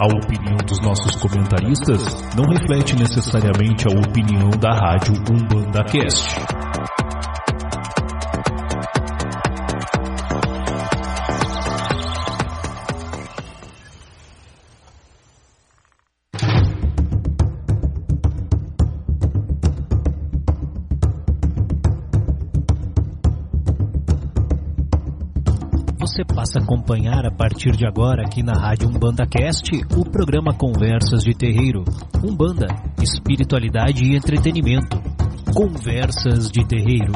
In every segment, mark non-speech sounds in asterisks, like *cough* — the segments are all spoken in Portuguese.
A opinião dos nossos comentaristas não reflete necessariamente a opinião da rádio Umbanda Cast. Partir de agora aqui na Rádio Umbanda Cast o programa Conversas de Terreiro. Umbanda, espiritualidade e entretenimento. Conversas de Terreiro.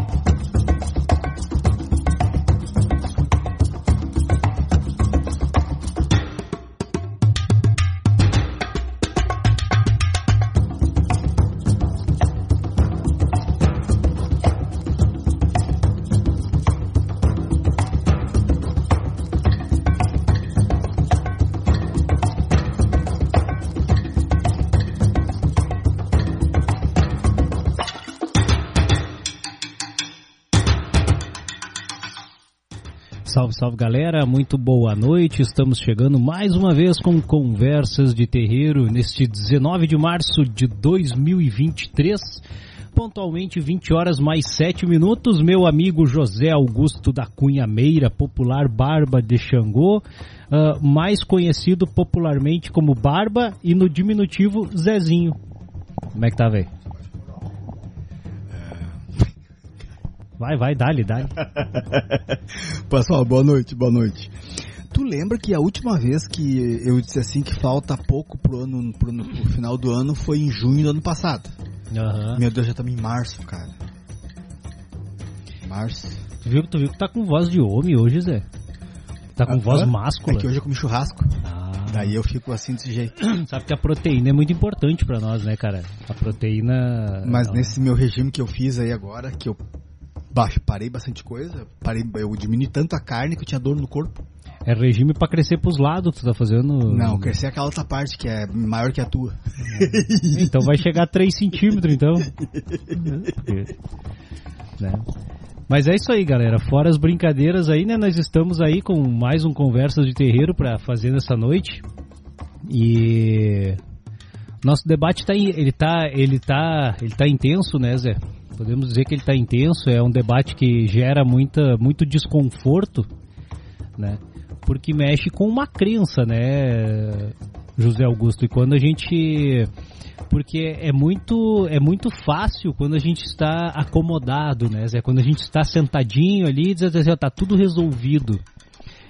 Salve, galera, muito boa noite. Estamos chegando mais uma vez com Conversas de Terreiro neste 19 de março de 2023. Pontualmente 20 horas mais 7 minutos. Meu amigo José Augusto da Cunha Meira, popular Barba de Xangô, uh, mais conhecido popularmente como Barba e no diminutivo Zezinho. Como é que tá, velho? Vai, vai, dá-lhe, dá-lhe. *laughs* Pessoal, boa noite, boa noite. Tu lembra que a última vez que eu disse assim que falta pouco pro ano, pro, pro final do ano foi em junho do ano passado? Aham. Meu Deus, já estamos em março, cara. Março. Tu viu, tu viu que tá com voz de homem hoje, Zé? Tá com Ah, voz máscula. É que hoje eu comi churrasco. Ah, Daí eu fico assim desse jeito. *clears throat* sabe que a proteína é muito importante pra nós, né, cara? A proteína. Mas ela- nesse meu regime que eu fiz aí agora, que eu baixo, parei bastante coisa, parei, eu diminui tanto a carne que eu tinha dor no corpo. É regime pra crescer pros lados, tu tá fazendo. Não, crescer aquela outra parte que é maior que a tua. Então vai chegar a 3 centímetros, então. Porque, né? Mas é isso aí, galera. Fora as brincadeiras aí, né? Nós estamos aí com mais um Conversas de Terreiro pra fazer nessa noite. E nosso debate tá, aí- ele tá, ele tá, ele tá intenso, né, Zé? Podemos dizer que ele tá intenso. É um debate que gera muita, muito desconforto, né? Porque mexe com uma crença, né, José Augusto? E quando a gente porque é muito é muito fácil quando a gente está acomodado, né? Zé? Quando a gente está sentadinho ali e diz assim, tá tudo resolvido.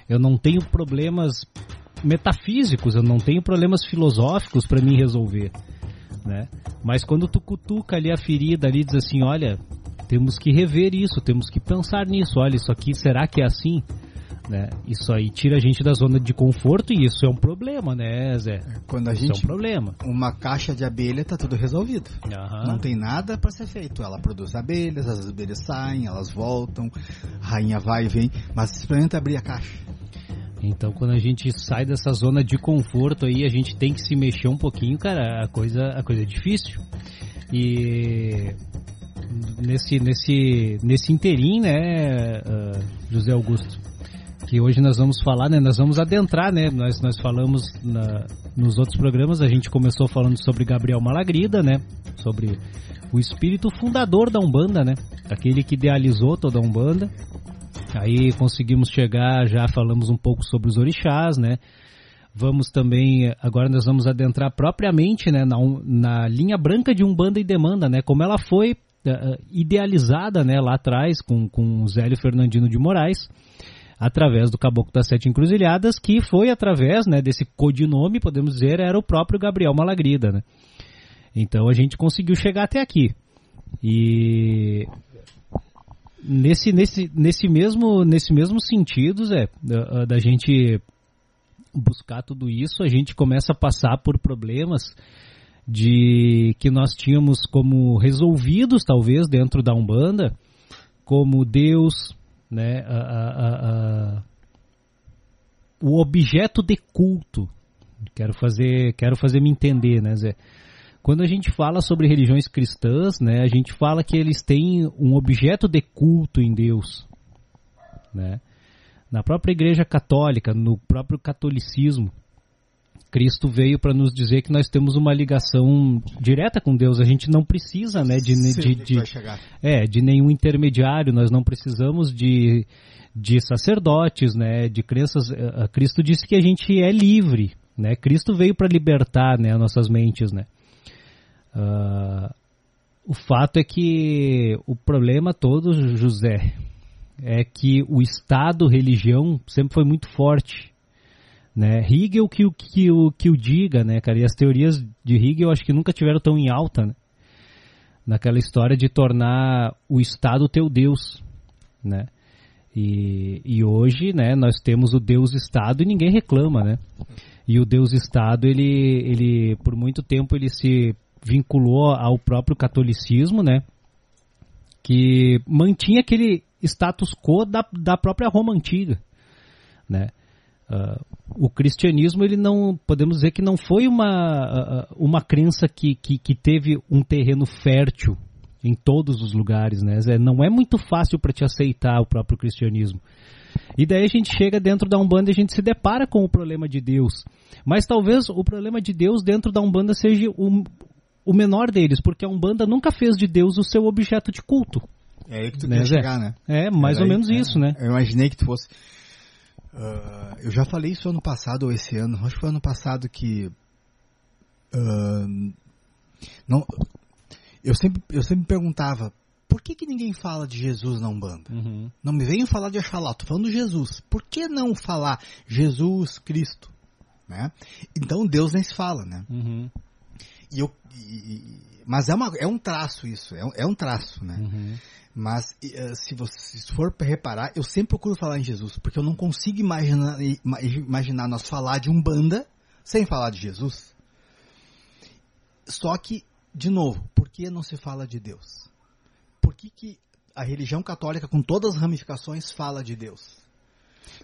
Eu não tenho problemas metafísicos, eu não tenho problemas filosóficos para mim resolver, né? Mas quando tu cutuca ali a ferida ali e diz assim, olha, temos que rever isso, temos que pensar nisso, olha, isso aqui será que é assim? Né? Isso aí tira a gente da zona de conforto e isso é um problema, né, Zé? Quando a Isso é um gente. problema. Uma caixa de abelha tá tudo resolvido. Aham. Não tem nada para ser feito. Ela produz abelhas, as abelhas saem, elas voltam, a rainha vai e vem, mas experimenta abrir a caixa. Então, quando a gente sai dessa zona de conforto aí, a gente tem que se mexer um pouquinho, cara. A coisa, a coisa é difícil. E nesse, nesse, nesse interim, né, ah, José Augusto, que hoje nós vamos falar, né, nós vamos adentrar, né, nós, nós falamos na- nos outros programas, a gente começou falando sobre Gabriel Malagrida, né, sobre o espírito fundador da Umbanda, né, aquele que idealizou toda a Umbanda. Aí conseguimos chegar, já falamos um pouco sobre os orixás, né? Vamos também, agora nós vamos adentrar propriamente né, na, na linha branca de Umbanda e Demanda, né? Como ela foi eh, idealizada né, lá atrás com, com o Zélio Fernandino de Moraes, através do Caboclo das Sete Encruzilhadas, que foi através né, desse codinome, podemos dizer, era o próprio Gabriel Malagrida, né? Então a gente conseguiu chegar até aqui. E nesse, nesse, nesse, mesmo, nesse mesmo sentido, Zé, da, da gente buscar tudo isso, a gente começa a passar por problemas de que nós tínhamos como resolvidos, talvez, dentro da Umbanda, como Deus, né, a- a- a- o objeto de culto. Quero fazer, quero fazer me entender, né, Zé? Quando a gente fala sobre religiões cristãs, né, a gente fala que eles têm um objeto de culto em Deus, né? Na própria Igreja Católica, no próprio catolicismo, Cristo veio para nos dizer que nós temos uma ligação direta com Deus. A gente não precisa, né, de, de, de, é, de nenhum intermediário. Nós não precisamos de, de sacerdotes, né, de crenças. Eh, Cristo disse que a gente é livre, né. Cristo veio para libertar, né, nossas mentes, né. Uh, o fato é que o problema todo, José, é que o Estado, religião, sempre foi muito forte né? Hegel que, que, o, que o diga, né, cara? E as teorias de Hegel acho que nunca tiveram tão em alta, né? Naquela história de tornar o Estado teu Deus, né? E, e hoje, né, nós temos o Deus-Estado e ninguém reclama, né? E o Deus-Estado, ele, ele, por muito tempo, ele se vinculou ao próprio catolicismo, né? Que mantinha aquele status quo da, da própria Roma antiga, né? Uh, o cristianismo ele não podemos dizer que não foi uma, uh, uma crença que, que, que, teve um terreno fértil em todos os lugares, né? Não é muito fácil para te aceitar o próprio cristianismo. E daí a gente chega dentro da Umbanda e a gente se depara com o problema de Deus. Mas talvez o problema de Deus dentro da Umbanda seja o, o menor deles, porque a Umbanda nunca fez de Deus o seu objeto de culto. É aí que tu né, quer chegar, né? É, mais Era ou aí, menos é, isso, né? Eu imaginei que tu fosse Uh, eu já falei isso ano passado ou esse ano, acho que foi ano passado que uh, não, eu sempre eu sempre perguntava por que, que ninguém fala de Jesus na Umbanda? Uhum. Não me venham falar de Axalá, tô falando de Jesus. Por que não falar Jesus Cristo? Né? Então Deus nem se fala, né? Uhum. E eu, e, mas é, uma, é um traço isso, é um, é um traço, né? Uhum. Mas uh, se você for reparar, eu sempre procuro falar em Jesus, porque eu não consigo imaginar, imaginar nós falar de Umbanda sem falar de Jesus. Só que, de novo, por que não se fala de Deus? Por que, que a religião católica, com todas as ramificações, fala de Deus?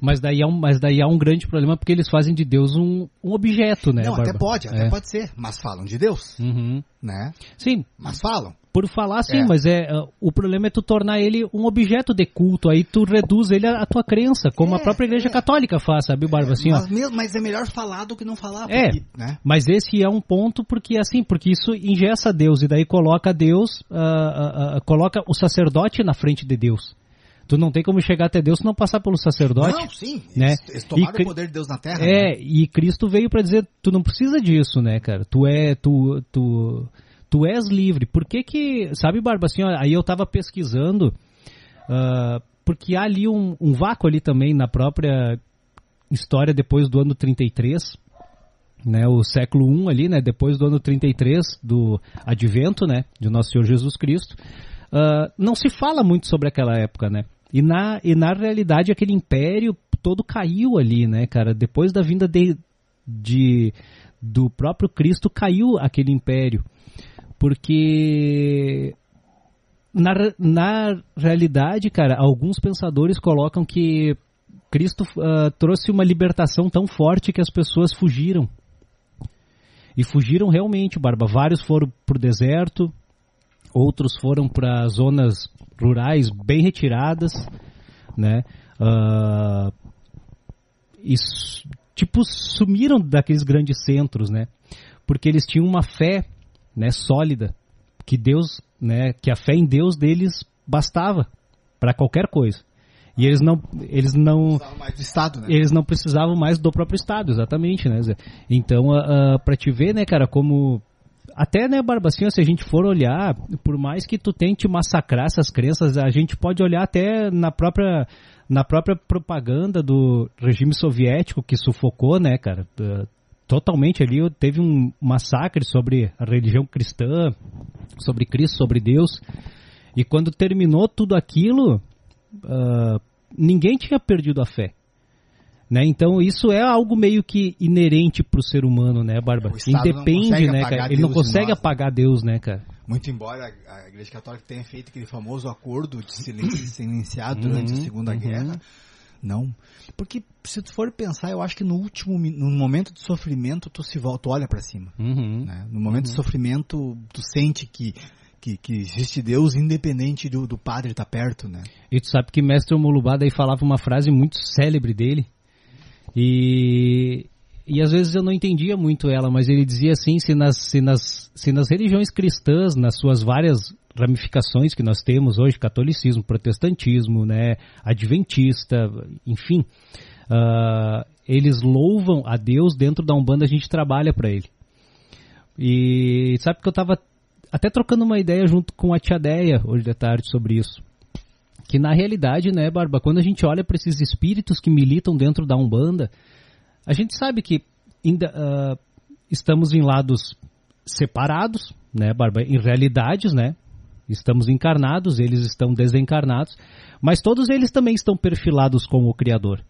Mas daí, é um, mas daí há um grande problema porque eles fazem de Deus um, um objeto, né? Não, Barba? até pode, até é. pode ser, mas falam de Deus, uhum. né? Sim. Mas falam. Por falar sim, é. mas é uh, o problema é tu tornar ele um objeto de culto, aí tu reduz ele à tua crença, como é, a própria igreja é. católica faz, sabe, Barba? Assim, mas, mesmo, mas, é melhor falar do que não falar. É, porque, né? mas esse é um ponto porque assim, porque isso ingessa Deus e daí coloca Deus, uh, uh, uh, coloca o sacerdote na frente de Deus. Tu não tem como chegar até Deus se não passar pelo sacerdote. Não, sim. Né? Eles, eles tomaram e, o poder de Deus na terra. É, né? e Cristo veio para dizer, tu não precisa disso, né, cara? Tu é, tu, tu, tu és livre. Por que que, sabe, Barba, assim, ó, aí eu tava pesquisando, uh, porque há ali um, um vácuo ali também na própria história depois do ano 33, né, o século 1 ali, né, depois do ano 33 do advento, né, de nosso Senhor Jesus Cristo, uh, não se fala muito sobre aquela época, né, e na, e na realidade aquele império todo caiu ali, né, cara? Depois da vinda de, de do próprio Cristo caiu aquele império. Porque na, na realidade, cara, alguns pensadores colocam que Cristo uh, trouxe uma libertação tão forte que as pessoas fugiram. E fugiram realmente, Barba. Vários foram para o deserto, outros foram para zonas rurais bem retiradas, né? Uh, e tipo sumiram daqueles grandes centros, né? Porque eles tinham uma fé, né, sólida, que Deus, né, que a fé em Deus deles bastava para qualquer coisa. E eles não, eles não, Estado, né? eles não precisavam mais do próprio Estado, exatamente, né? Então, uh, uh, para te ver, né, cara, como até, né, Barbacinha, se a gente for olhar, por mais que tu tente massacrar essas crenças, a gente pode olhar até na própria, na própria propaganda do regime soviético que sufocou, né, cara? Totalmente ali teve um massacre sobre a religião cristã, sobre Cristo, sobre Deus. E quando terminou tudo aquilo, uh, ninguém tinha perdido a fé. Né? Então isso é algo meio que inerente pro ser humano, né, Barba? Independe, né, cara? Ele não consegue apagar Deus, né, cara? Muito embora a Igreja Católica tenha feito aquele famoso acordo de silenciar durante uhum, a Segunda uhum. Guerra, não. Porque se tu for pensar, eu acho que no último no momento de sofrimento tu se volta, tu olha para cima. Uhum, né? No momento de uhum. sofrimento tu sente que que, que, existe Deus independente do, do padre estar tá perto, né? E tu sabe que Mestre Molubá daí falava uma frase muito célebre dele, e e às vezes eu não entendia muito ela, mas ele dizia assim, se nas, se nas, se nas religiões cristãs, nas suas várias ramificações que nós temos hoje, catolicismo, protestantismo, né, adventista, enfim, uh, eles louvam a Deus dentro da Umbanda, a gente trabalha para ele. E sabe que eu estava até trocando uma ideia junto com a tia Deia hoje de tarde sobre isso. Que na realidade, né, Barba, quando a gente olha para esses espíritos que militam dentro da Umbanda, a gente sabe que ainda uh, estamos em lados separados, né, Barba, em realidades, né? Estamos encarnados, eles estão desencarnados, mas todos eles também estão perfilados com o Criador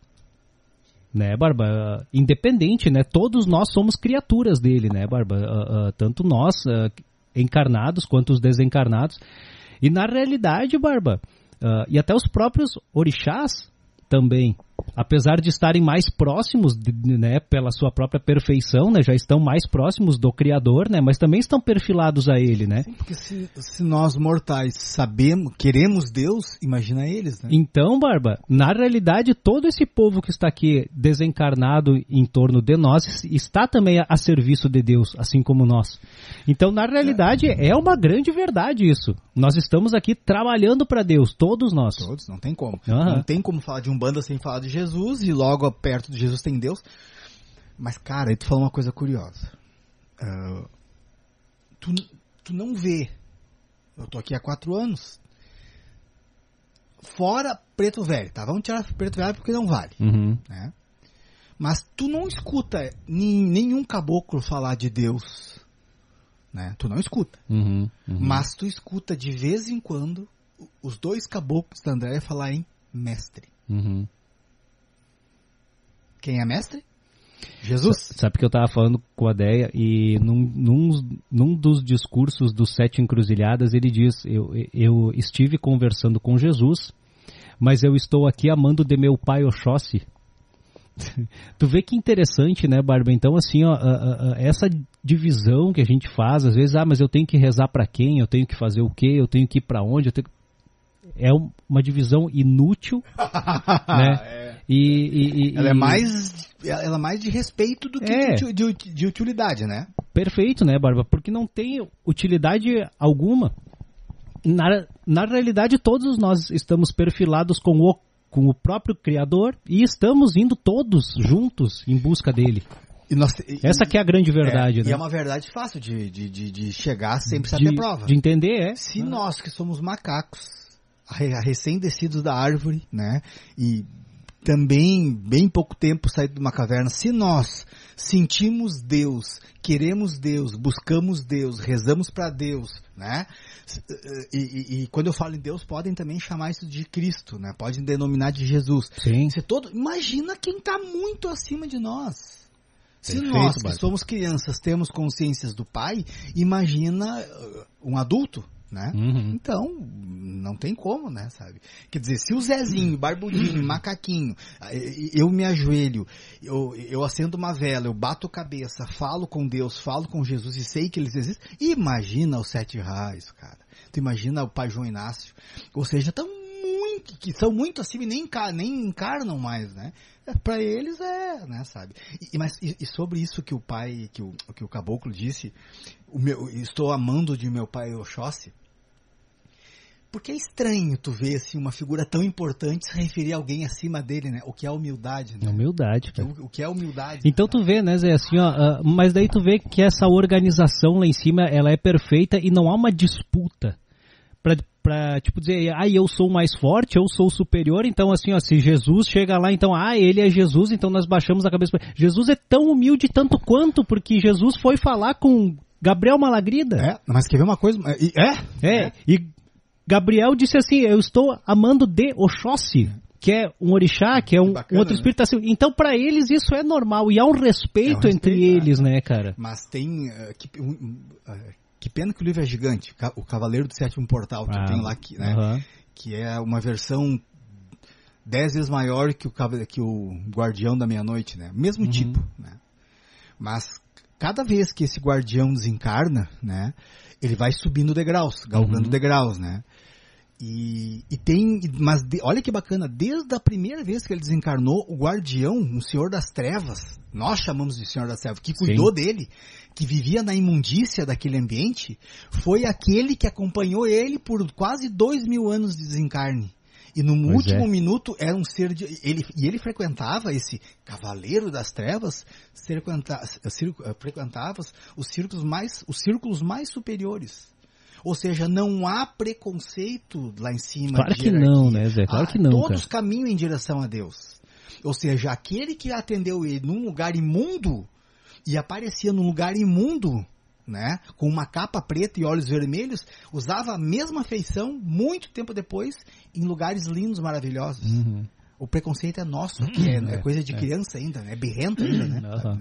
né, Barba? Independente, né? Todos nós somos criaturas dele, né, Barba? Uh, uh, tanto nós, uh, encarnados, quanto os desencarnados. E na realidade, Barba, e até os próprios orixás também, apesar de estarem mais próximos, né, pela sua própria perfeição, né, já estão mais próximos do Criador, né, mas também estão perfilados a Ele, né? Sim, porque se, se nós mortais sabemos, queremos Deus, imagina eles, né? Então, Barba, na realidade, todo esse povo que está aqui desencarnado em torno de nós está também a, a serviço de Deus, assim como nós. Então, na realidade, é, é uma grande verdade isso. Nós estamos aqui trabalhando para Deus, todos nós. Todos, não tem como. Uhum. Não tem como falar de um banda sem falar de Jesus e logo perto de Jesus tem Deus. Mas, cara, aí tu falou uma coisa curiosa. Uh, tu, tu não vê. Eu tô aqui há quatro anos. Fora preto velho, tá? Vamos tirar preto velho porque não vale. Uhum. Né? Mas tu não escuta nenhum caboclo falar de Deus. Né? Tu não escuta. Uhum, uhum. Mas tu escuta de vez em quando os dois caboclos da Andréia falar em mestre. Uhum. Quem é mestre? Jesus. Sabe que eu estava falando com a Deia e num, num, num, dos discursos dos Sete Encruzilhadas ele diz: eu, eu estive conversando com Jesus, mas eu estou aqui amando de meu pai Oxóssi. *laughs* tu vê que interessante, né, Barba? Então, assim, ó, a, a, essa divisão que a gente faz, às vezes, ah, mas eu tenho que rezar para quem? Eu tenho que fazer o quê? Eu tenho que ir para onde? Eu tenho... É uma divisão inútil, *laughs* né? É e, e, e, ela é mais ela é mais de respeito do que é. de, de, de, utilidade, né? Perfeito, né, Barba? Porque não tem utilidade alguma. Na, na realidade, todos nós estamos perfilados com o, com o próprio Criador e estamos indo todos juntos em busca dele. Nós, Essa que é a grande verdade, é, né? E é uma verdade fácil de, de, de, de chegar sem precisar ter prova. De entender, é. Se ah. nós que somos macacos, recém-descidos da árvore, né? E também bem pouco tempo saído de uma caverna, se nós sentimos Deus, queremos Deus, buscamos Deus, rezamos para Deus, né? E, e, e, quando eu falo em Deus, podem também chamar isso de Cristo, né? Podem denominar de Jesus. Sim. Se todo, imagina quem está muito acima de nós. Se Perfeito, nós que somos crianças temos consciências do Pai, imagina uh, um adulto, né? Uhum. Então, não tem como, né, sabe? Quer dizer, se o Zezinho, Barbudinho, Macaquinho, eu me ajoelho, eu, eu acendo uma vela, eu bato cabeça, falo com Deus, falo com Jesus e sei que eles existem, imagina os sete raios, cara. Tu imagina o pai João Inácio. Ou seja, tão que são muito acima e nem, nem encarnam mais, né? É, para eles é, né, sabe? E, mas, e, e, sobre isso que o pai, que o, que o caboclo disse, o meu, estou amando de meu pai Oxóssi, porque é estranho tu ver assim, uma figura tão importante se referir a alguém acima dele, né? O que é humildade, né? Humildade, cara. O, o que é humildade. Então né, tu vê, né, Zé, assim, ó, uh, mas daí tu vê que essa organização lá em cima, ela é perfeita e não há uma disputa pra, pra tipo, dizer, ah, eu sou mais forte, eu sou superior, então assim, ó, se Jesus chega lá, então, ah, ele é Jesus, então nós baixamos a cabeça. Jesus é tão humilde tanto quanto, porque Jesus foi falar com Gabriel Malagrida. É, mas quer ver uma coisa? É? É, é. e Gabriel disse assim: Eu estou amando de Oxóssi, que é um orixá, que é um, bacana, um outro né? espírito. Assim. Então, para eles, isso é normal. E há um respeito, é um entre respeito, eles, né, cara? Mas tem. Uh, que, uh, que, pena que o livro é gigante. O Cavaleiro do Sétimo Portal, que ah, tem lá, que, né? Uh -huh. Que é uma versão dez vezes maior que o, que o Guardião da Meia-Noite, né? Mesmo -huh. tipo, né? Mas cada vez que esse guardião desencarna, né? Ele vai subindo degraus, galgando uhum. degraus, né? E, e tem, mas de, olha que bacana, desde a primeira vez que ele desencarnou, o guardião, um senhor das trevas, nós chamamos de senhor das trevas, que cuidou Sim. dele, que vivia na imundícia daquele ambiente, foi aquele que acompanhou ele por quase dois mil anos de desencarne. E no pois último é. minuto era um ser de. Ele, e ele frequentava esse cavaleiro das trevas, frequenta, frequentava os círculos mais, os círculos mais superiores. Ou seja, não há preconceito lá em cima. Claro que não, né, Zé? Claro que não. Todos cara. caminham em direção a Deus. Ou seja, aquele que atendeu ele num lugar imundo e aparecia num lugar imundo, né, com uma capa preta e olhos vermelhos, usava a mesma feição muito tempo depois em lugares lindos, maravilhosos. Uhum. O preconceito é nosso é, é, coisa de é. criança ainda, né? É birrento ainda, né? Uhum.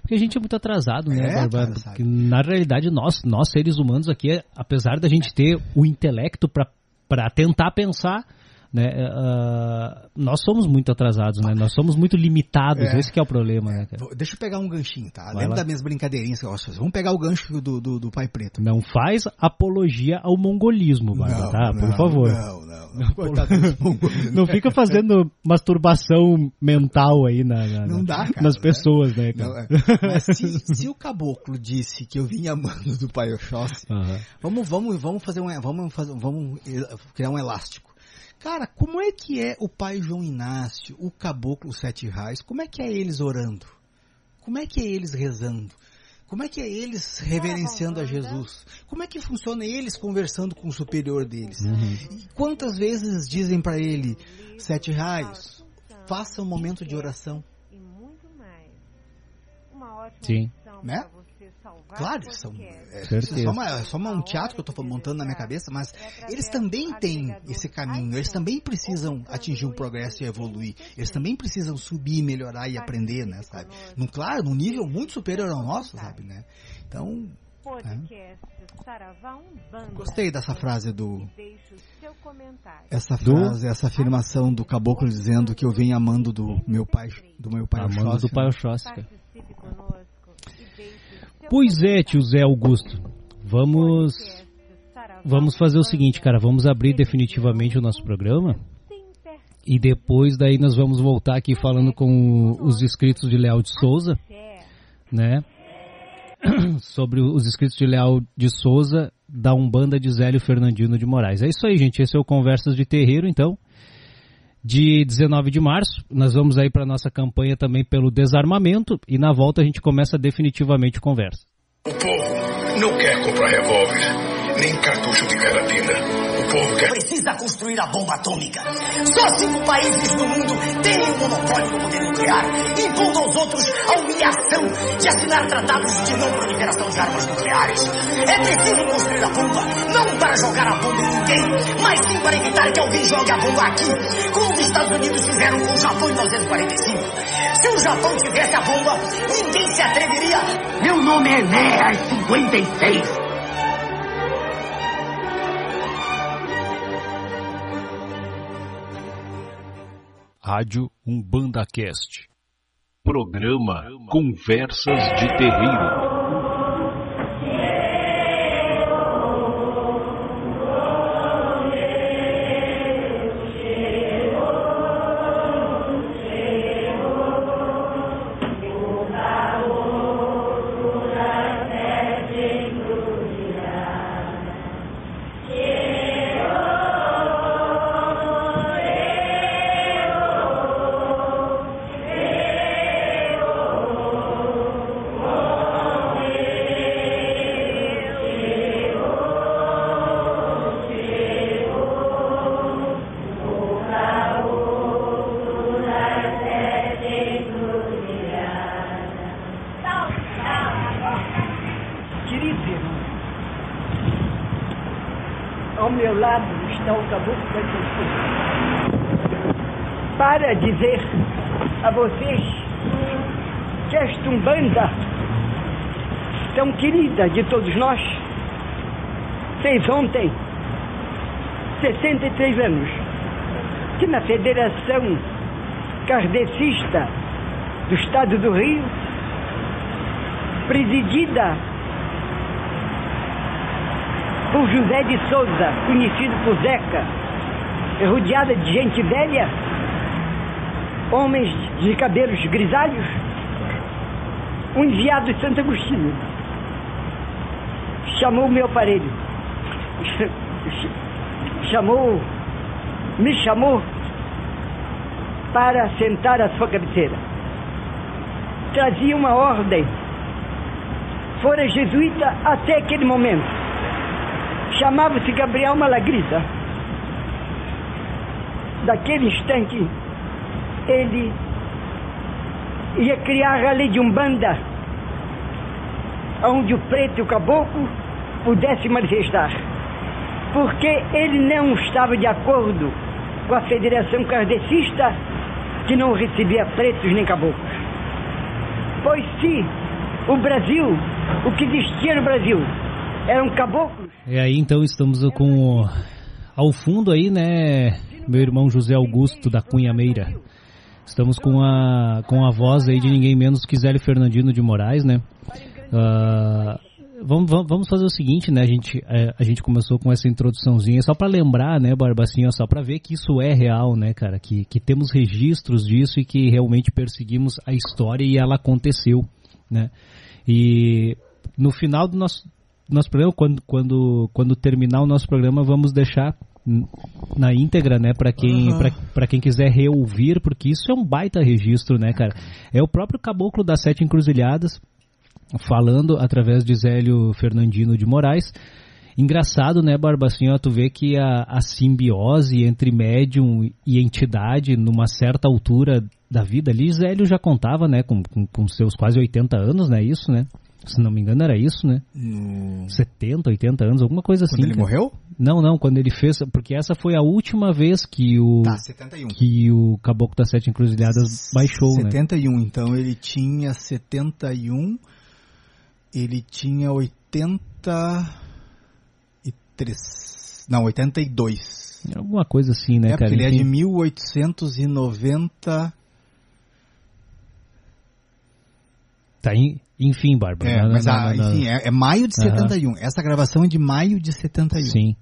Porque a gente é muito atrasado, né, é, Bárbara? Porque, na realidade, nós, nós seres humanos aqui, apesar da gente ter o intelecto para tentar pensar, né, uh, nós somos muito atrasados, né? Nós somos muito limitados, é, esse é o problema, né, cara? Deixa eu pegar um ganchinho, tá? Vai Lembra das minhas brincadeirinhas que eu fazer? Vamos pegar o gancho do, do, do Pai Preto. Não faz apologia ao mongolismo, Bárbara, tá? Por não, favor. Não, não. Não, *laughs* não fica fazendo masturbação mental aí na, na, não dá, cara, nas né? pessoas, né, cara? É. Mas se, *laughs* se, o caboclo disse que eu vinha amando do Pai Oxóssi, uhum. vamos, vamos, vamos fazer um, vamos fazer, vamos criar um elástico. Cara, como é que é o pai João Inácio, o caboclo Sete Reis? Como é que é eles orando? Como é que é eles rezando? Como é que é eles reverenciando a Jesus? Como é que funciona eles conversando com o superior deles? Uhum. E quantas vezes dizem para ele, Sete Raios, faça um momento de oração? Sim. Né? Claro, são, é, é, só, uma, é só um teatro que eu estou montando na minha cabeça, mas eles também têm esse caminho, eles também precisam atingir o progresso e evoluir, eles também precisam subir, melhorar e aprender, né, sabe? No, claro, num nível muito superior ao nosso, sabe, né? Então, é. Gostei dessa frase do. Essa frase, essa afirmação do caboclo dizendo que eu venho amando do meu pai, do meu pai Amando Oxóssi, do pai Oxóssi. Pois é, tio Zé Augusto. Vamos vamos fazer o seguinte, cara, vamos abrir definitivamente o nosso programa. E depois daí nós vamos voltar aqui falando com os inscritos de Leal de Souza, né? *clears throat* Sobre os inscritos de Leal de Souza da Umbanda de Zélio Fernandino de Moraes. É isso aí, gente. Esse é o Conversas de Terreiro, então. De 19 de março, nós vamos aí para nossa campanha também pelo desarmamento e na volta a gente começa definitivamente a conversa. O povo não quer comprar revólver nem cartucho de carabina. Precisa construir a bomba atômica. Só cinco países no mundo têm o monopólio do poder nuclear, impondo aos outros a humilhação de assinar tratados de não proliferação de armas nucleares. É preciso construir a bomba, não para jogar a bomba em ninguém, mas sim para evitar que alguém jogue a bomba aqui, como os Estados Unidos fizeram com o Japão em 1945. Se o Japão tivesse a bomba, ninguém se atreveria. Meu nome é Enéas 56. Rádio Umbanda Cast. Programa Conversas de Terreiro. Para dizer a vocês que esta Umbanda, tão querida de todos nós, fez ontem 63 anos, que na Federação Kardecista do Estado do Rio, presidida por José de Souza, conhecido por Zeca, rodeada de gente velha, homens de cabelos grisalhos, um enviado de Santo Agostinho chamou o meu aparelho, chamou, me chamou para sentar à sua cabeceira. Trazia uma ordem. Fora jesuíta até aquele momento. Chamava-se Gabriel Malagrisa. Daquele instante, ele ia criar a lei de Umbanda, onde o preto e o caboclo pudessem manifestar. Porque ele não estava de acordo com a Federação Kardecista que não recebia pretos nem caboclos. Pois se o Brasil, o que existia no Brasil, eram caboclos. E aí então estamos com ao fundo aí, né, meu irmão José Augusto da Cunha Meira. Estamos com a, com a voz aí de ninguém menos que Zélio Fernandino de Moraes, né? Uh, vamos, vamos fazer o seguinte, né? A gente, é, a gente começou com essa introduçãozinha só para lembrar, né, Barbacinha, só para ver que isso é real, né, cara? Que, que temos registros disso e que realmente perseguimos a história e ela aconteceu, né? E no final do nosso, nosso programa, quando, quando, quando terminar o nosso programa, vamos deixar na íntegra, né, para quem, uhum. para quem quiser reouvir, porque isso é um baita registro, né, cara? É o próprio Caboclo das Sete Encruzilhadas, falando através de Zélio Fernandino de Moraes. Engraçado, né, Barbacinho, tu vê que a, a simbiose entre médium e entidade, numa certa altura da vida ali, Zélio já contava, né, com, com, com seus quase 80 anos, né, isso, né? Se não me engano era isso, né? No... 70, 80 anos, alguma coisa quando assim. Quando ele cara. morreu? Não, não, quando ele fez, porque essa foi a última vez que o tá, 71. que o Caboclo das Sete Encruzilhadas baixou, 71, né? então ele tinha 71 ele tinha 83. Não, 82. Alguma coisa assim, né, é, cara? Ele é de 1890. Tá, enfim, Bárbara. É, mas a, enfim, é, é, maio de 71. Uhum. Essa gravação é de maio de 71. Sim.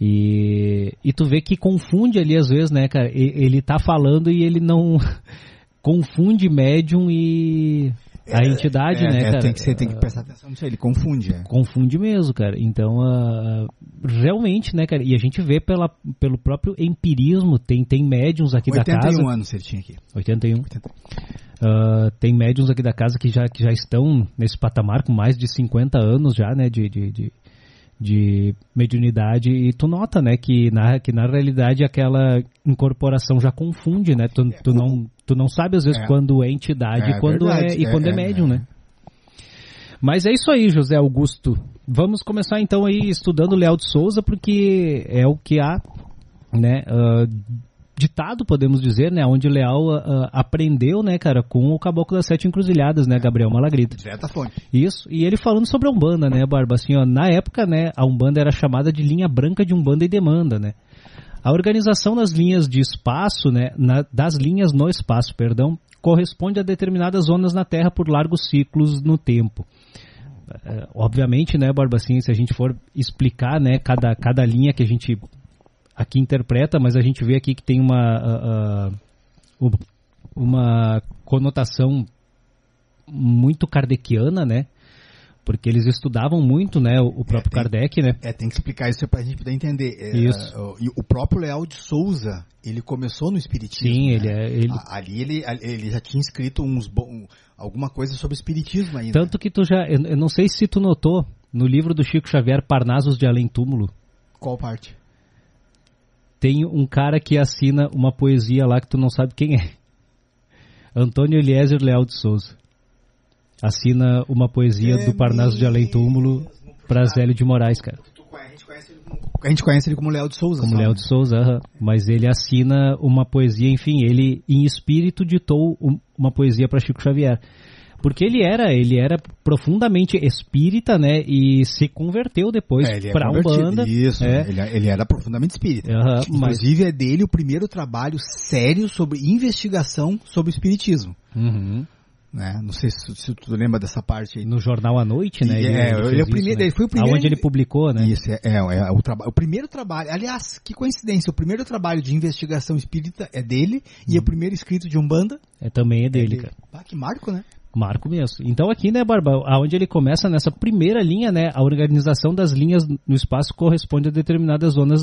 E, e tu vê que confunde ali às vezes, né, cara? Ele tá falando e ele não *laughs* confunde médium e a é, entidade, é, né, é, cara? Tem que, você tem que prestar atenção nisso aí, ele confunde. É. Confunde mesmo, cara. Então, uh, realmente, né, cara? E a gente vê pela, pelo próprio empirismo, tem, tem médiums aqui da casa. 81 anos ele tinha aqui. 81. 81. Uh, tem médiums aqui da casa que já, que já estão nesse patamar com mais de 50 anos já, né, de, de, de de mediunidade e tu nota, né, que na, que na realidade aquela incorporação já confunde, né, tu, tu não, tu não sabe às vezes é. quando é entidade é, e quando é, e quando é, é médium, né. Mas é isso aí, José Augusto. Vamos começar então aí estudando Leal de Souza, porque é o que há, né, uh, ditado, podemos dizer, né? Onde Leal uh, aprendeu, né, cara, com o Caboclo das Sete Encruzilhadas, né, Gabriel Malagrita. Direta fonte. Isso, e ele falando sobre a Umbanda, né, Barba, assim, ó, na época, né, a Umbanda era chamada de linha branca de Umbanda e demanda, né. A organização das linhas de espaço, né, na, das linhas no espaço, perdão, corresponde a determinadas zonas na Terra por largos ciclos no tempo. Uh, obviamente, né, Barba, assim, se a gente for explicar, né, cada, cada linha que a gente aqui interpreta, mas a gente vê aqui que tem uma, uh, uh, uma conotação muito kardeciana, né? Porque eles estudavam muito, né, o próprio é, tem, Kardec, né? É, tem que explicar isso para a gente poder entender. É, isso. Uh, o próprio Leal de Souza, ele começou no Espiritismo. Sim, né? ele é... Ele... Ali ele, ele já tinha escrito uns bom, alguma coisa sobre Espiritismo ainda. Tanto que tu já... Eu não sei se tu notou, no livro do Chico Xavier, Parnasos de Além Túmulo. Qual parte? Tem um cara que assina uma poesia lá que tu não sabe quem é. *laughs* Antônio Eliezer Leal de Souza. Assina uma poesia é do Parnaso de Além Túmulo para Zélio de Moraes, cara. A gente conhece ele como Leal de Souza. Como Léo de Souza, uh -huh. mas ele assina uma poesia, enfim, ele em espírito ditou uma poesia para Chico Xavier. Porque ele era, ele era profundamente espírita, né? E se converteu depois é, para é Umbanda. Isso, é. ele, ele, era profundamente espírita. Uhum, Inclusive mas... é dele o primeiro trabalho sério sobre investigação sobre o espiritismo. Uhum. né? Não sei se, se tu lembra dessa parte aí. No jornal à noite, né? E, Ele, é, ele ele, é o primeiro, né? ele foi o primeiro. Aonde ele publicou, né? Isso, é, é, é o, traba- o primeiro trabalho. Aliás, que coincidência, o primeiro trabalho de investigação espírita é dele e o primeiro escrito de Umbanda É, também é dele, é cara. Ah, que marco, né? Marco mesmo. Então aqui, né, Barba, aonde ele começa nessa primeira linha, né, a organização das linhas no espaço corresponde a determinadas zonas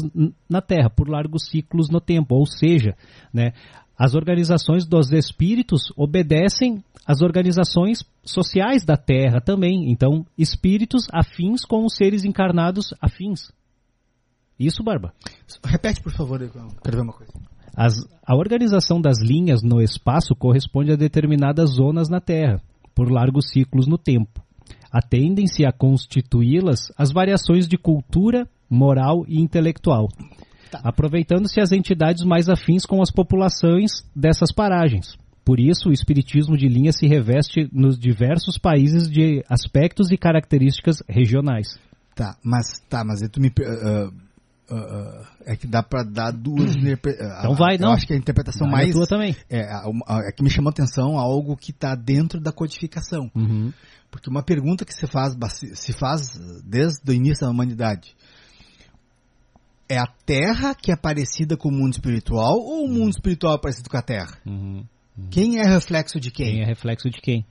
na Terra, por largos ciclos no tempo, ou seja, né, as organizações dos espíritos obedecem às organizações sociais da Terra também. Então, espíritos afins com os seres encarnados afins. Isso, Barba? Repete, por favor, eu quero ver uma coisa. As- a organização das linhas no espaço corresponde a determinadas zonas na Terra, por largos ciclos no tempo. Atendem-se a constituí-las as variações de cultura, moral e intelectual, aproveitando-se as entidades mais afins com as populações dessas paragens. Por isso, o espiritismo de linha se reveste nos diversos países de aspectos e características regionais. Tá, mas tá, mas tu me per- ah, é que dá pra dar duas *clears throat* ah, Então vai, eu não. acho que a interpretação Vai a mais tua também. é, a- a- é que me chamou a atenção algo que está dentro da codificação. Uhum. Porque uma pergunta que se faz, se faz desde o início da humanidade é a Terra que é parecida com o mundo espiritual ou o mundo espiritual é parecido com a Terra? Uhum. Quem é reflexo de quem? Quem é reflexo de quem?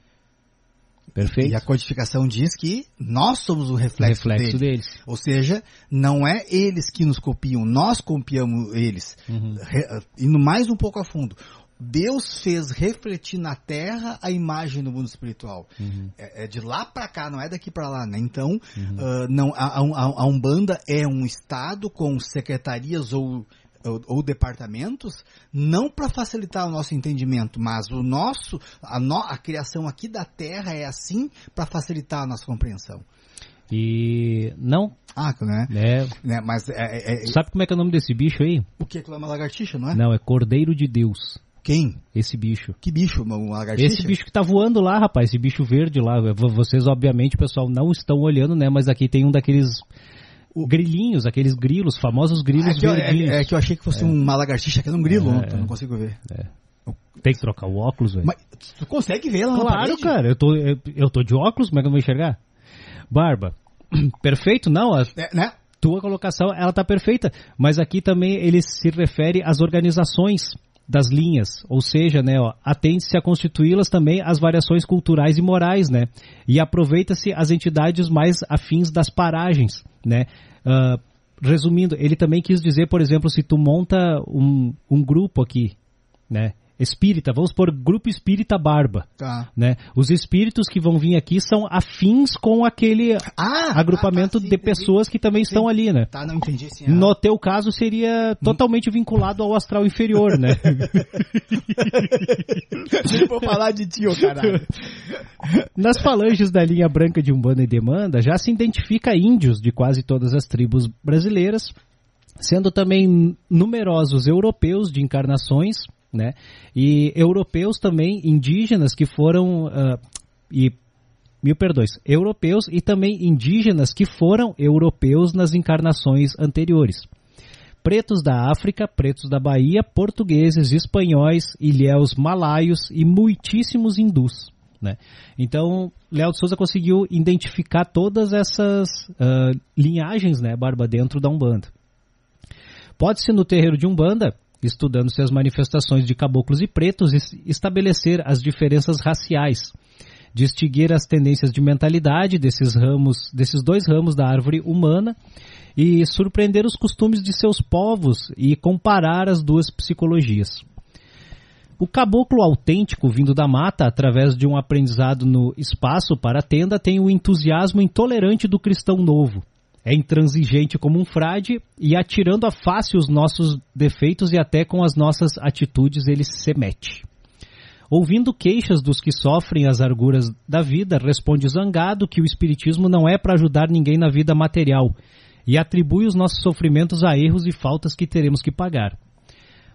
Perfeito. E a codificação diz que nós somos o O reflexo, reflexo dele. deles. Ou seja, não é eles que nos copiam, nós copiamos eles. Uhum. Re- indo mais um pouco a fundo. Deus fez refletir na Terra a imagem do mundo espiritual. Uhum. É, é de lá para cá, não é daqui para lá, né? Então, ah, não, a, a- a Umbanda é um estado com secretarias ou, ou, ou departamentos, não para facilitar o nosso entendimento, mas o nosso, a, no- a criação aqui da Terra é assim para facilitar a nossa compreensão. E não, Ah, né? né? né? Mas é, é- é- Sabe como é que é o nome desse bicho aí? o que é aquilo é uma lagartixa, não é? Não, é Cordeiro de Deus. Quem? Esse bicho. Que bicho? Uma, lagartixa? Esse bicho que tá voando lá, rapaz, esse bicho verde lá. Vocês, obviamente, pessoal, não estão olhando, né? Mas aqui tem um daqueles grilinhos, aqueles grilos, famosos grilos É que, eu, é, é que eu achei que fosse uma lagartixa, que era um grilo, É, não, é. não consigo ver. Tem que trocar o óculos, velho. Mas tu consegue ver na Claro, cara, eu tô, eu, eu tô de óculos, como é que eu vou enxergar? Barba. *clears throat* Perfeito, não, a É, né? tua colocação, ela tá perfeita, mas aqui também ele se refere às organizações das linhas, ou seja, né, atende-se a constituí-las também às variações culturais e morais, né, e aproveita-se as entidades mais afins das paragens, né, Ah, resumindo, ele também quis dizer, por exemplo, se tu monta um, um grupo aqui, né, espírita, vamos por grupo espírita barba, Tá. né, os espíritos que vão vir aqui são afins com aquele Ah! agrupamento ah, tá, sim, de entendi. pessoas que também estão ali, né? Tá, não entendi sim. ah. No teu caso seria totalmente vinculado ao astral inferior, né? *laughs* Nem vou falar de ti, ô caralho. *laughs* Nas falanges da linha branca de Umbanda e Demanda já se identifica índios de quase todas as tribos brasileiras, sendo também numerosos europeus de encarnações, né? E europeus também indígenas que foram ah, e mil perdões, europeus e também indígenas que foram europeus nas encarnações anteriores. Pretos da África, pretos da Bahia, portugueses, espanhóis, ilhéus malaios e muitíssimos hindus. Né? Então, Léo de Souza conseguiu identificar todas essas ah, linhagens, né, Barba, dentro da Umbanda. Pode-se no terreiro de Umbanda, estudando-se as manifestações de caboclos e pretos, es- estabelecer as diferenças raciais, distinguir as tendências de mentalidade desses ramos, desses dois ramos da árvore humana e surpreender os costumes de seus povos e comparar as duas psicologias. O caboclo autêntico vindo da mata, através de um aprendizado no espaço para a tenda, tem o entusiasmo intolerante do cristão novo. É intransigente como um frade e atirando a face os nossos defeitos e até com as nossas atitudes ele se mete. Ouvindo queixas dos que sofrem as arguras da vida, responde zangado que o espiritismo não é para ajudar ninguém na vida material e atribui os nossos sofrimentos a erros e faltas que teremos que pagar.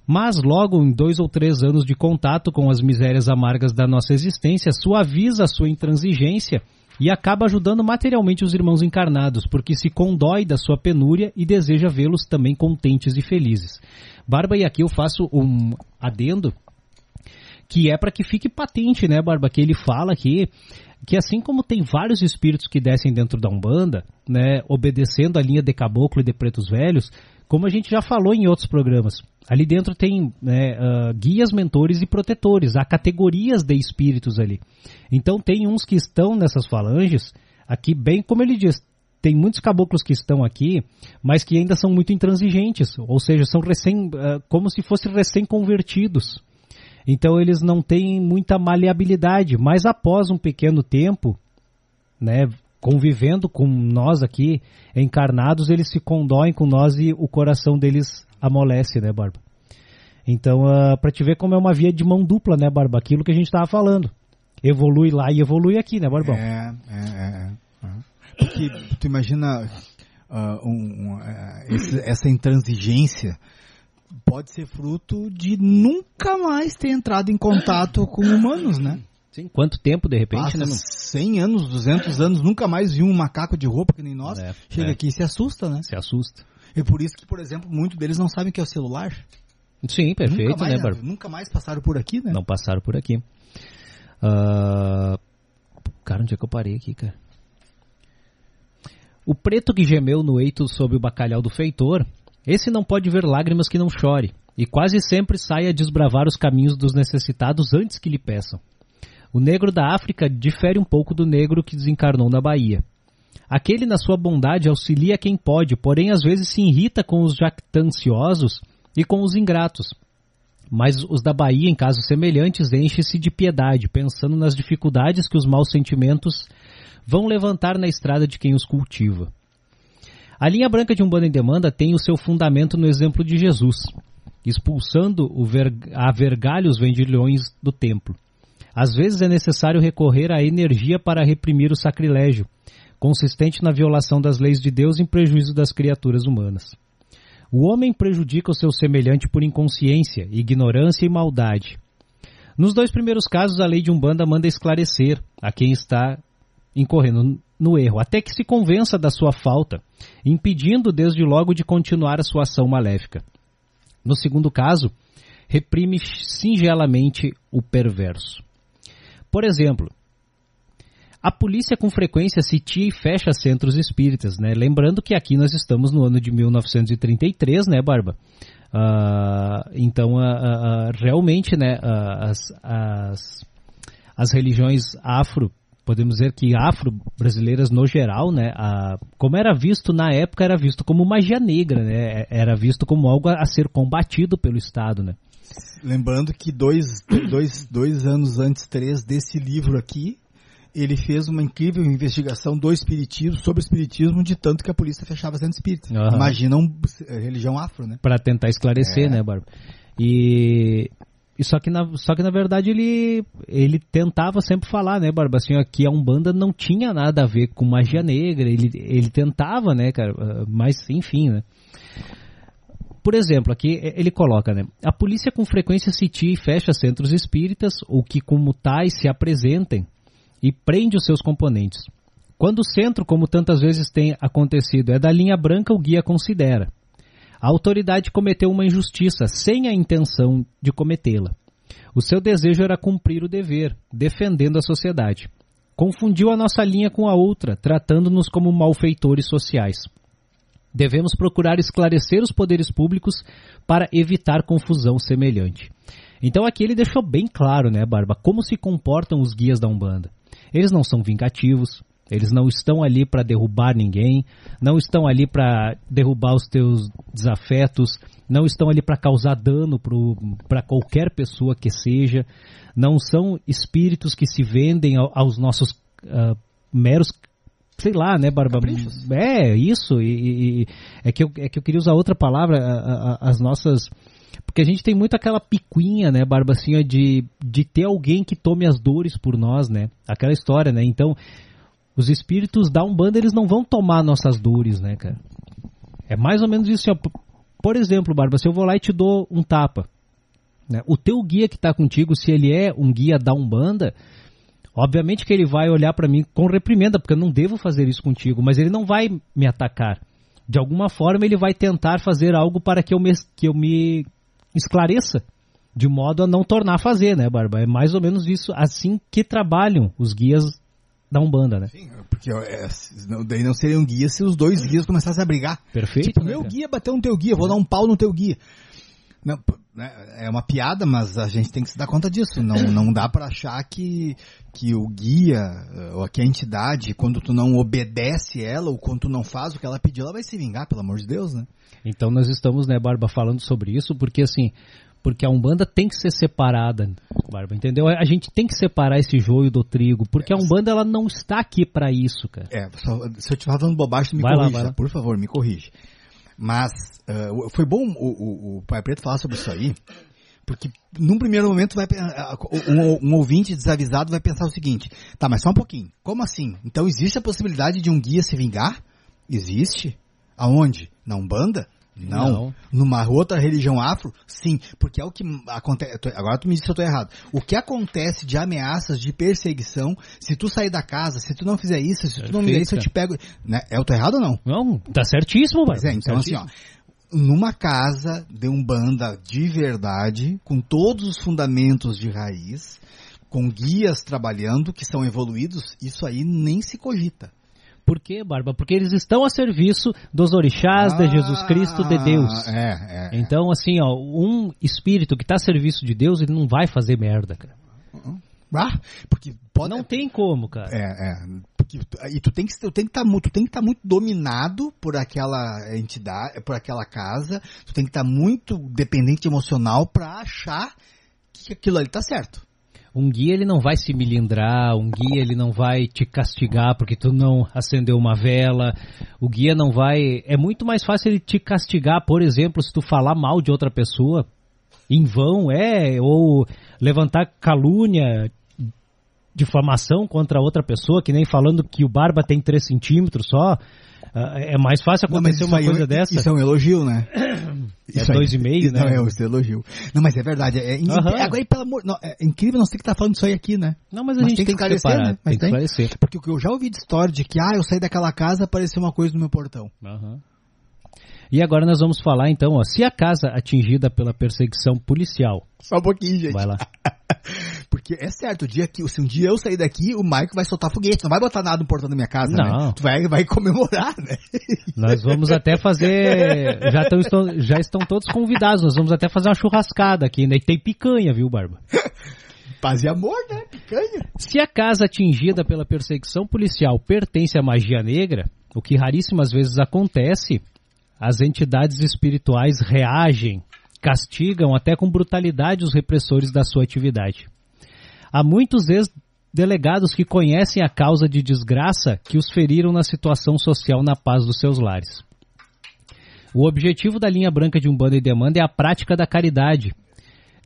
Mas logo em dois ou três anos de contato com as misérias amargas da nossa existência, suaviza a sua intransigência e acaba ajudando materialmente os irmãos encarnados, porque se condói da sua penúria e deseja vê-los também contentes e felizes. Barba, e aqui eu faço um adendo que é para que fique patente, né, Barba, que ele fala aqui que assim como tem vários espíritos que descem dentro da Umbanda, né, obedecendo a linha de caboclo e de pretos velhos, como a gente já falou em outros programas, ali dentro tem né, uh, guias, mentores e protetores, há categorias de espíritos ali. Então tem uns que estão nessas falanges, aqui bem como ele diz, tem muitos caboclos que estão aqui, mas que ainda são muito intransigentes, ou seja, são recém, uh, como se fossem recém-convertidos. Então eles não têm muita maleabilidade, mas após um pequeno tempo, né, convivendo com nós aqui, encarnados, eles se condoem com nós e o coração deles amolece, né, Barba? Então, uh, ah, para te ver como é uma via de mão dupla, né, Barba? Aquilo que a gente estava falando. Evolui lá e evolui aqui, né, Barbão? É, é, é. é. Porque tu imagina uh, um, um, uh, esse, essa intransigência pode ser fruto de nunca mais ter entrado em contato com humanos, né? Sim, quanto tempo de repente, Passa né? 100 anos, 200 anos, nunca mais viu um macaco de roupa que nem nós. É, Chega é. aqui e se assusta, né? Se assusta. É por isso que, por exemplo, muitos deles não sabem o que é o celular. Sim, perfeito, nunca mais, né, Barba? Nunca mais passaram por aqui, né? Não passaram por aqui. Uh... Cara, onde é que eu parei aqui, cara? O preto que gemeu no eito sob o bacalhau do feitor, esse não pode ver lágrimas que não chore, e quase sempre sai a desbravar os caminhos dos necessitados antes que lhe peçam. O negro da África difere um pouco do negro que desencarnou na Bahia. Aquele, na sua bondade, auxilia quem pode, porém às vezes se irrita com os jactanciosos e com os ingratos. Mas os da Bahia, em casos semelhantes, enchem-se de piedade, pensando nas dificuldades que os maus sentimentos vão levantar na estrada de quem os cultiva. A linha branca de Umbanda em Demanda tem o seu fundamento no exemplo de Jesus, expulsando ver... a vergalhos vendilhões do templo. Às vezes é necessário recorrer à energia para reprimir o sacrilégio, consistente na violação das leis de Deus em prejuízo das criaturas humanas. O homem prejudica o seu semelhante por inconsciência, ignorância e maldade. Nos dois primeiros casos, a lei de Umbanda manda esclarecer a quem está incorrendo no erro, até que se convença da sua falta, impedindo desde logo de continuar a sua ação maléfica. No segundo caso, reprime singelamente o perverso. Por exemplo, a polícia com frequência sitia e fecha centros espíritas, né? Lembrando que aqui nós estamos no ano de 1933, né, Barba? Uh, então, uh, uh, realmente, né, as, as, as religiões afro podemos dizer que afro-brasileiras no geral, né, como era visto na época, era visto como magia negra, né, era visto como algo a, a ser combatido pelo Estado, né. Lembrando que dois, *coughs* dois, dois anos antes, três, desse livro aqui, ele fez uma incrível investigação do espiritismo, sobre o espiritismo, de tanto que a polícia fechava centro espírita. Uhum. Imagina uma religião afro, né? Para tentar esclarecer, é. né, Bárbara? E e só que, na, só que na verdade ele, ele tentava sempre falar, né, Barba, assim, que a Umbanda não tinha nada a ver com magia negra, ele, ele tentava, né, cara, ah, mas enfim, né. Por exemplo, aqui ele coloca, né, a polícia com frequência sitia e fecha centros espíritas ou que como tais se apresentem e prende os seus componentes. Quando o centro, como tantas vezes tem acontecido, é da linha branca, o guia considera. A autoridade cometeu uma injustiça sem a intenção de cometê-la. O seu desejo era cumprir o dever, defendendo a sociedade. Confundiu a nossa linha com a outra, tratando-nos como malfeitores sociais. Devemos procurar esclarecer os poderes públicos para evitar confusão semelhante. Então aqui ele deixou bem claro, né, Barba, como se comportam os guias da Umbanda. Eles não são vingativos, eles não estão ali para derrubar ninguém, não estão ali para derrubar os teus desafetos, não estão ali para causar dano para qualquer pessoa que seja, não são espíritos que se vendem aos nossos uh, meros sei lá, né, Barba? Caprichos. É, isso, e, e, é, que eu, é que eu queria usar outra palavra, a, a, as nossas... Porque a gente tem muito aquela picuinha, né, Barba, assim, de, de ter alguém que tome as dores por nós, né? Aquela história, né? Então, os espíritos da Umbanda, eles não vão tomar nossas dores, né, cara? É mais ou menos isso. Ó. Por exemplo, Barba, se eu vou lá e te dou um tapa, né? o teu guia que está contigo, se ele é um guia da Umbanda, obviamente que ele vai olhar para mim com reprimenda, porque eu não devo fazer isso contigo, mas ele não vai me atacar. De alguma forma, ele vai tentar fazer algo para que eu me, que eu me esclareça. de modo a não tornar a fazer, né, Barba? É mais ou menos isso, assim que trabalham os guias da Umbanda, né? Sim, porque é, daí não seriam guias se os dois guias começassem a brigar. Perfeito. Tipo, né, meu guia bateu no teu guia, vou dar um pau no teu guia. Não, né, é uma piada, mas a gente tem que se dar conta disso. Não, *coughs* não dá para achar que, que o guia, ou que a entidade, quando tu não obedece ela, ou quando tu não faz o que ela pediu, ela vai se vingar, pelo amor de Deus, né? Então nós estamos, né, Barba, falando sobre isso, porque assim, porque a Umbanda tem que ser separada, Barba, entendeu? A gente tem que separar esse joio do trigo, porque a Umbanda ela não está aqui para isso, cara. É, só, se eu estiver falando bobagem, me vai corrija, lá, lá. por favor, me corrige. Mas uh, foi bom o, o, o, Pai Preto falar sobre isso aí, porque num primeiro momento vai, um, um, ouvinte desavisado vai pensar o seguinte, tá, mas só um pouquinho, como assim? Então existe a possibilidade de um guia se vingar? Existe? Aonde? Na Umbanda? Não. não. Numa outra religião afro, sim, porque é o que acontece. Agora tu me disse que eu tô errado. O que acontece de ameaças, de perseguição, se tu sair da casa, se tu não fizer isso, se tu não fizer isso, eu te pego. Né? É, eu tô errado ou não? Não, tá certíssimo, mas é, então certíssimo. assim, ó. Numa casa de um banda de verdade, com todos os fundamentos de raiz, com guias trabalhando que são evoluídos, isso aí nem se cogita. Por quê, Barba? Porque eles estão a serviço dos orixás, ah, de Jesus Cristo, de Deus. É, é, é. Então, assim, ó, um espírito que está a serviço de Deus, ele não vai fazer merda, cara. Ah, porque pode... Não tem como, cara. É, é. Porque, e tu tem que tu tem que estar tá, tu tem que estar tá muito dominado por aquela entidade, por aquela casa. Tu tem que estar tá muito dependente emocional para achar que aquilo ali tá certo. Um guia ele não vai se milindrar, um guia ele não vai te castigar porque tu não acendeu uma vela. O guia não vai. É muito mais fácil ele te castigar, por exemplo, se tu falar mal de outra pessoa em vão, é, ou levantar calúnia, difamação contra outra pessoa, que nem falando que o barba tem 3 centímetros só. Ah, é mais fácil acontecer não, uma coisa é, dessa. Isso é um elogio, né? É isso é dois aí, e meio, né? Não, é um elogio. Não, mas é verdade. É, uhum. Agora, pelo amor, não, é incrível nós ter que estar tá falando isso aí aqui, né? Não, mas a gente tem que esclarecer, né? Mas tem que esclarecer. Porque eu já ouvi de história de que, ah, eu saí daquela casa, apareceu uma coisa no meu portão. Uhum. E agora nós vamos falar então, ó, se a casa atingida pela perseguição policial. Só um pouquinho, gente. Vai lá. *laughs* Porque é certo, o dia que, se um dia eu sair daqui, o Mike vai soltar foguete, não vai botar nada no portão da minha casa, né? não. né? Tu vai, vai comemorar, né? Nós vamos até fazer, já, estão, já estão todos convidados, nós vamos até fazer uma churrascada aqui, né? E tem picanha, viu, Barba? *laughs* Paz e amor, né? Picanha. Se a casa atingida pela perseguição policial pertence à magia negra, o que raríssimas vezes acontece, as entidades espirituais reagem, castigam até com brutalidade os repressores da sua atividade. Há muitos ex-delegados que conhecem a causa de desgraça que os feriram na situação social na paz dos seus lares. O objetivo da linha branca de Umbanda e Demanda é a prática da caridade,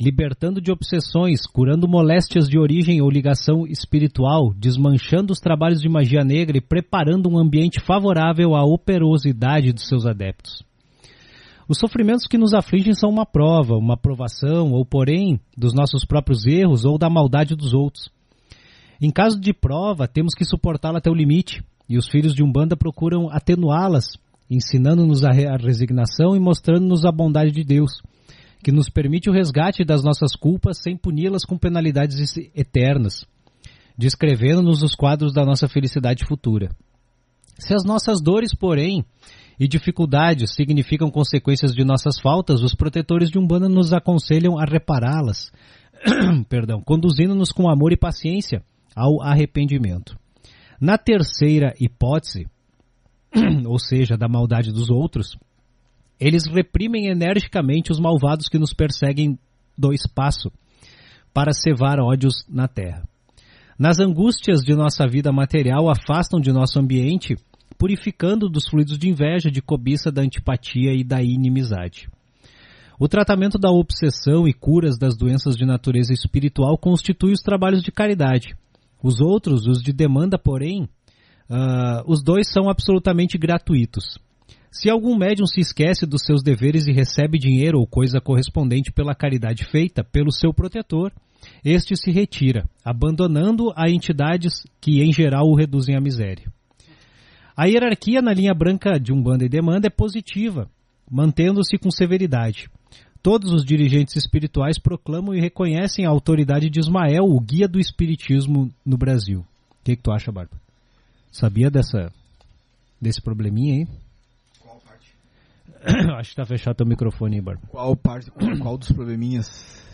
libertando de obsessões, curando moléstias de origem ou ligação espiritual, desmanchando os trabalhos de magia negra e preparando um ambiente favorável à operosidade dos seus adeptos. Os sofrimentos que nos afligem são uma prova, uma provação, ou porém, dos nossos próprios erros ou da maldade dos outros. Em caso de prova, temos que suportá-la até o limite, e os filhos de Umbanda procuram atenuá-las, ensinando-nos a resignação e mostrando-nos a bondade de Deus que nos permite o resgate das nossas culpas sem puni-las com penalidades eternas, descrevendo-nos os quadros da nossa felicidade futura. Se as nossas dores, porém, e dificuldades significam consequências de nossas faltas, os protetores de Umbanda nos aconselham a repará-las, *clears throat* perdão, conduzindo-nos com amor e paciência ao arrependimento. Na terceira hipótese, *clears throat* ou seja, da maldade dos outros, eles reprimem energicamente os malvados que nos perseguem do espaço para cevar ódios na terra. Nas angústias de nossa vida material, afastam de nosso ambiente, purificando dos fluidos de inveja, de cobiça, da antipatia e da inimizade. O tratamento da obsessão e curas das doenças de natureza espiritual constitui os trabalhos de caridade. Os outros, os de demanda, porém, uh, os dois são absolutamente gratuitos. Se algum médium se esquece dos seus deveres e recebe dinheiro ou coisa correspondente pela caridade feita pelo seu protetor, este se retira, abandonando a entidades que em geral o reduzem à miséria. A hierarquia na linha branca de Umbanda e Demanda é positiva, mantendo-se com severidade. Todos os dirigentes espirituais proclamam e reconhecem a autoridade de Ismael, o guia do espiritismo no Brasil. O que, que tu acha, Bárbara? Sabia dessa desse probleminha aí? Qual parte? *coughs* Acho que tá fechado teu microfone aí, Bárbara. Qual parte? Qual dos probleminhas?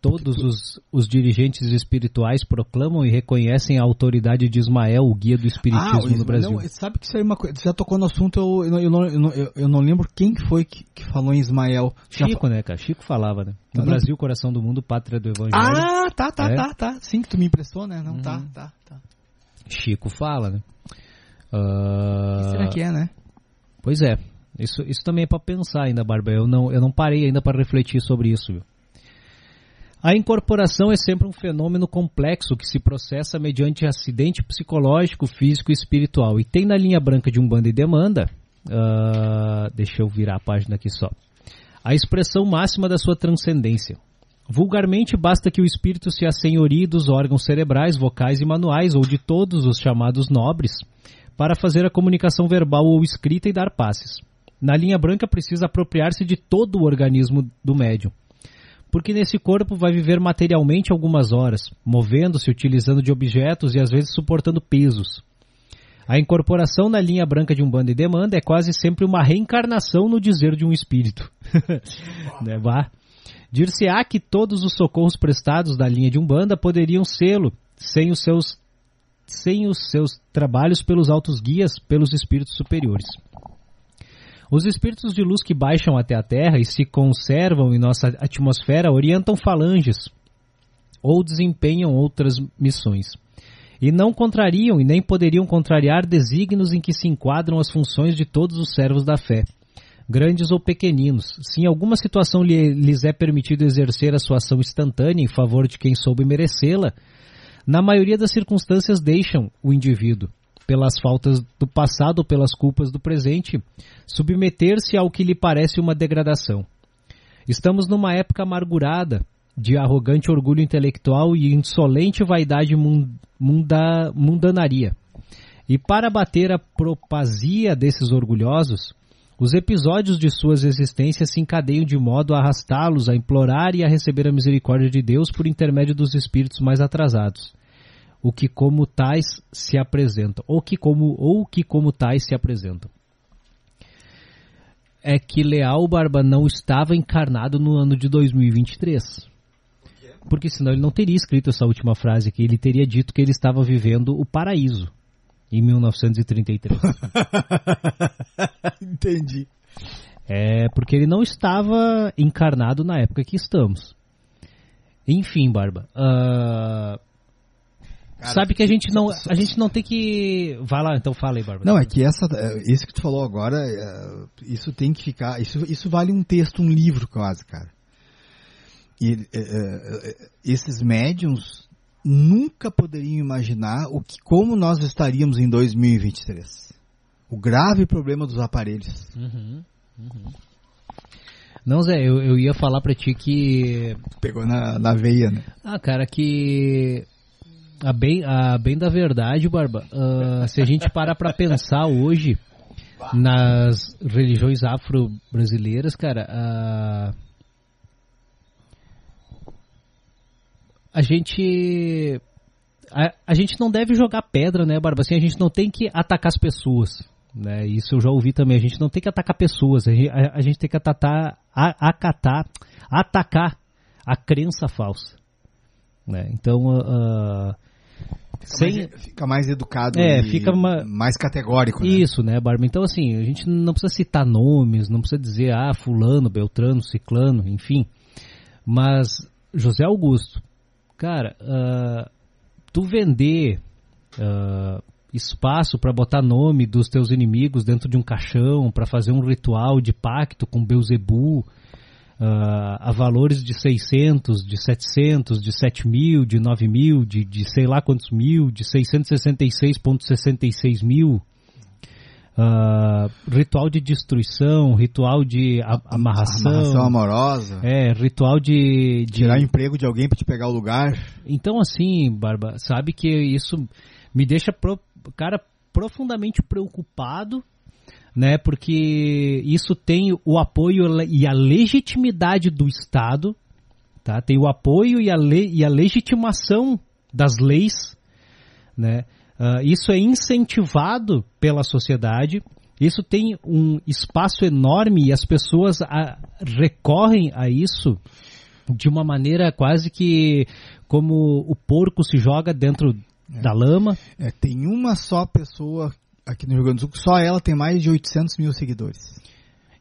Todos os, os dirigentes espirituais proclamam e reconhecem a autoridade de Ismael, o guia do espiritismo ah, no Brasil. Não, sabe que isso aí é uma coisa. Você já tocou no assunto, eu, eu, eu, não, eu, eu não lembro quem foi que, que falou em Ismael. Chico, já... né, cara? Chico falava, né? No tá Brasil, coração do mundo, pátria do evangelho. Ah, tá, tá, é. tá, tá. Sim, que tu me emprestou, né? Não, tá, uhum. tá, tá, tá. Chico fala, né? Uh... Será que é, né? Pois é. Isso, isso também é para pensar ainda, Barba. Eu não, eu não parei ainda para refletir sobre isso, viu? A incorporação é sempre um fenômeno complexo que se processa mediante acidente psicológico, físico e espiritual. E tem na linha branca de Umbanda e Demanda, uh, deixa eu virar a página aqui só, a expressão máxima da sua transcendência. Vulgarmente, basta que o espírito se assenhorie dos órgãos cerebrais, vocais e manuais, ou de todos os chamados nobres, para fazer a comunicação verbal ou escrita e dar passes. Na linha branca, precisa apropriar-se de todo o organismo do médium porque nesse corpo vai viver materialmente algumas horas, movendo-se, utilizando de objetos e às vezes suportando pesos. A incorporação na linha branca de um bando e demanda é quase sempre uma reencarnação no dizer de um espírito. *laughs* né, Dir-se-á que todos os socorros prestados da linha de Umbanda poderiam sê-lo sem os seus sem os seus trabalhos pelos altos guias, pelos espíritos superiores. Os espíritos de luz que baixam até a Terra e se conservam em nossa atmosfera orientam falanges ou desempenham outras missões. E não contrariam e nem poderiam contrariar desígnios em que se enquadram as funções de todos os servos da fé, grandes ou pequeninos. Se em alguma situação lhes é permitido exercer a sua ação instantânea em favor de quem soube merecê-la, na maioria das circunstâncias deixam o indivíduo, pelas faltas do passado ou pelas culpas do presente, submeter-se ao que lhe parece uma degradação. Estamos numa época amargurada de arrogante orgulho intelectual e insolente vaidade munda, mundanaria. E para bater a propazia desses orgulhosos, os episódios de suas existências se encadeiam de modo a arrastá-los a implorar e a receber a misericórdia de Deus por intermédio dos espíritos mais atrasados o que como tais se apresentam, ou que como, ou que como tais se apresentam. É que Leal Barba não estava encarnado no ano de 2023. Porque senão ele não teria escrito essa última frase aqui, ele teria dito que ele estava vivendo o paraíso em 1933. *laughs* Entendi. É porque ele não estava encarnado na época que estamos. Enfim, Barba. Uh, Cara, Sabe que a gente não a gente não tem que vai lá então fala aí Bárbara. Não é que essa é, isso que tu falou agora é, isso tem que ficar isso isso vale um texto um livro quase cara. E é, esses médiums nunca poderiam imaginar o que como nós estaríamos em 2023. O grave problema dos aparelhos. Uhum, uhum. Não, Zé, eu, eu ia falar pra ti que. Pegou na, na veia, né? Ah, cara, que a bem, a bem da verdade, Barba, uh, se a gente parar para pensar hoje nas religiões afro-brasileiras, cara, uh, a gente a, a, gente não deve jogar pedra, né, Barba? Assim, a gente não tem que atacar as pessoas, né? Isso eu já ouvi também. A gente não tem que atacar pessoas, a gente, a, a gente tem que atatar, a, acatar, atacar a crença falsa. Né? Então, uh, Fica, Sem... mais, fica mais educado é, fica uma... mais categórico. Né? Isso, né, Barba? Então, assim, a gente não precisa citar nomes, não precisa dizer, ah, fulano, beltrano, ciclano, enfim. Mas, José Augusto, cara, uh, tu vender uh, espaço para botar nome dos teus inimigos dentro de um caixão, para fazer um ritual de pacto com Beuzebu, uh, a valores de 600, de 700, de 7 mil, de 9 mil, de, de sei lá quantos mil, de 666,66 mil. Uh, ritual de destruição, ritual de a, amarração. Amarração amorosa. É, ritual de, de... Tirar emprego de alguém para te pegar o lugar. Então, assim, Barba, sabe que isso me deixa, pro, cara, profundamente preocupado né? Porque isso tem o apoio e a legitimidade do Estado, tá? Tem o apoio e a, le, e a legitimação das leis, né? Uh, isso é incentivado pela sociedade, isso tem um espaço enorme e as pessoas a, recorrem a isso de uma maneira quase que como o porco se joga dentro é. da lama. É, tem uma só pessoa aqui no Rio Grande do Sul, só ela tem mais de 800 mil seguidores.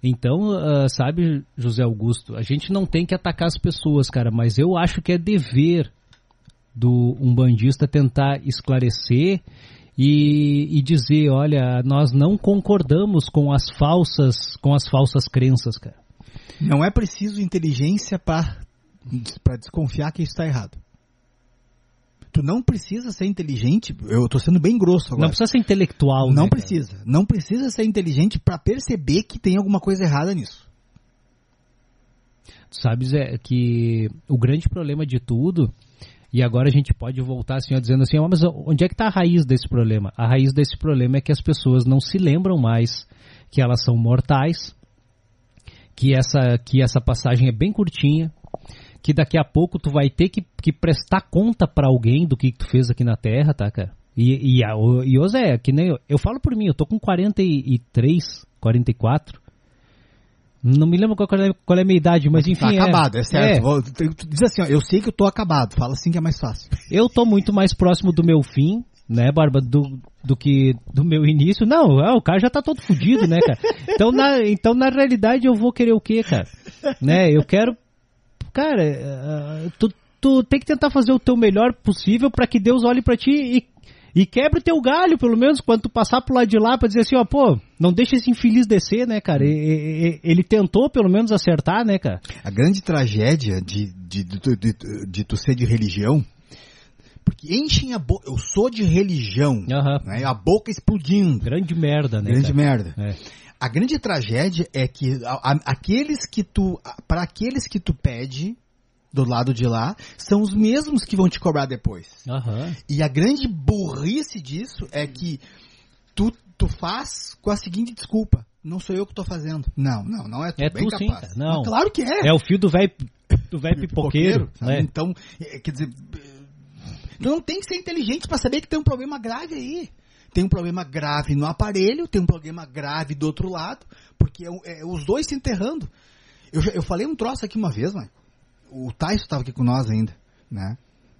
Então, uh, sabe, José Augusto, a gente não tem que atacar as pessoas, cara, mas eu acho que é dever do umbandista tentar esclarecer e, e, dizer, olha, nós não concordamos com as falsas, com as falsas crenças, cara. Não é preciso inteligência para desconfiar que isso está errado. Tu não precisa ser inteligente, eu estou sendo bem grosso agora. Não precisa ser intelectual, Não né, precisa. Cara? Não precisa ser inteligente para perceber que tem alguma coisa errada nisso. Tu sabes é que o grande problema de tudo e agora a gente pode voltar assim, ó, dizendo assim, mas onde é que está a raiz desse problema? A raiz desse problema é que as pessoas não se lembram mais que elas são mortais, que essa, que essa passagem é bem curtinha, que daqui a pouco tu vai ter que, que prestar conta para alguém do que tu fez aqui na Terra, tá, cara? E, e, a, o, e o Zé, que nem eu, eu falo por mim, eu tô com 43, 44, não me lembro qual é, qual é a minha idade, mas enfim. Tá é, acabado, é certo. É. Diz assim, ó, eu sei que eu tô acabado. Fala assim que é mais fácil. Eu tô muito mais próximo do meu fim, né, Barba, do, do que do meu início. Não, é, o cara já tá todo fudido, né, cara? Então na, então, na realidade, eu vou querer o quê, cara? Né, eu quero. Cara, uh, tu, tu tem que tentar fazer o teu melhor possível para que Deus olhe para ti e e quebra o teu galho, pelo menos, quando tu passar pro lado de lá pra dizer assim, ó, pô, não deixa esse infeliz descer, né, cara? Ele, ele tentou, pelo menos, acertar, né, cara? A grande tragédia de, de, de, de, de tu ser de religião porque enchem a boca. Eu sou de religião. Uhum. Né? A boca explodindo. Grande merda, né? Grande cara? merda. É. A grande tragédia é que a, a, aqueles que tu. Para aqueles que tu pede, do lado de lá são os mesmos que vão te cobrar depois. Uhum. E a grande burrice disso é que tu, tu faz com a seguinte desculpa. Não sou eu que estou fazendo. Não, não, não é tu. É bem tu capaz. sim, não. Mas claro que é. É o fio do velho do velho pipoqueiro. né? Então, é, quer dizer, tu não tem que ser inteligente para saber que tem um problema grave aí. Tem um problema grave no aparelho, tem um problema grave do outro lado, porque é, é os dois se enterrando. Eu, eu falei um troço aqui uma vez, mano o Tais estava aqui com nós ainda, né?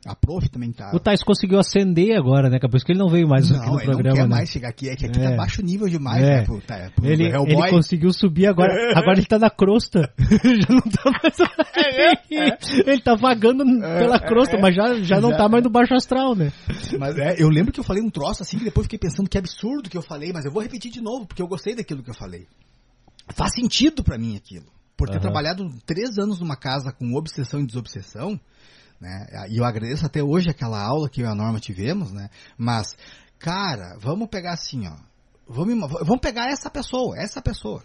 A prof também tá. O Tais conseguiu acender agora, né? Por isso que ele não veio mais não, aqui no programa. Não quer né? mais chegar aqui, é que aqui tá é. tá baixo nível demais, é. né? Pro, tá, pro ele, ele conseguiu subir agora. *laughs* Agora ele tá na crosta. *laughs* já não tá mais. *laughs* É, é. ele tá vagando pela crosta, é. mas já, já não tá mais no baixo astral, né? Mas é, eu lembro que eu falei um troço assim que depois fiquei pensando que absurdo que eu falei, mas eu vou repetir de novo, porque eu gostei daquilo que eu falei. Faz sentido para mim aquilo por ter uhum. trabalhado três anos numa casa com obsessão e desobsessão, né? E eu agradeço até hoje aquela aula que eu e a Norma tivemos, né? Mas, cara, vamos pegar assim, ó. Vamos, vamos pegar essa pessoa, essa pessoa.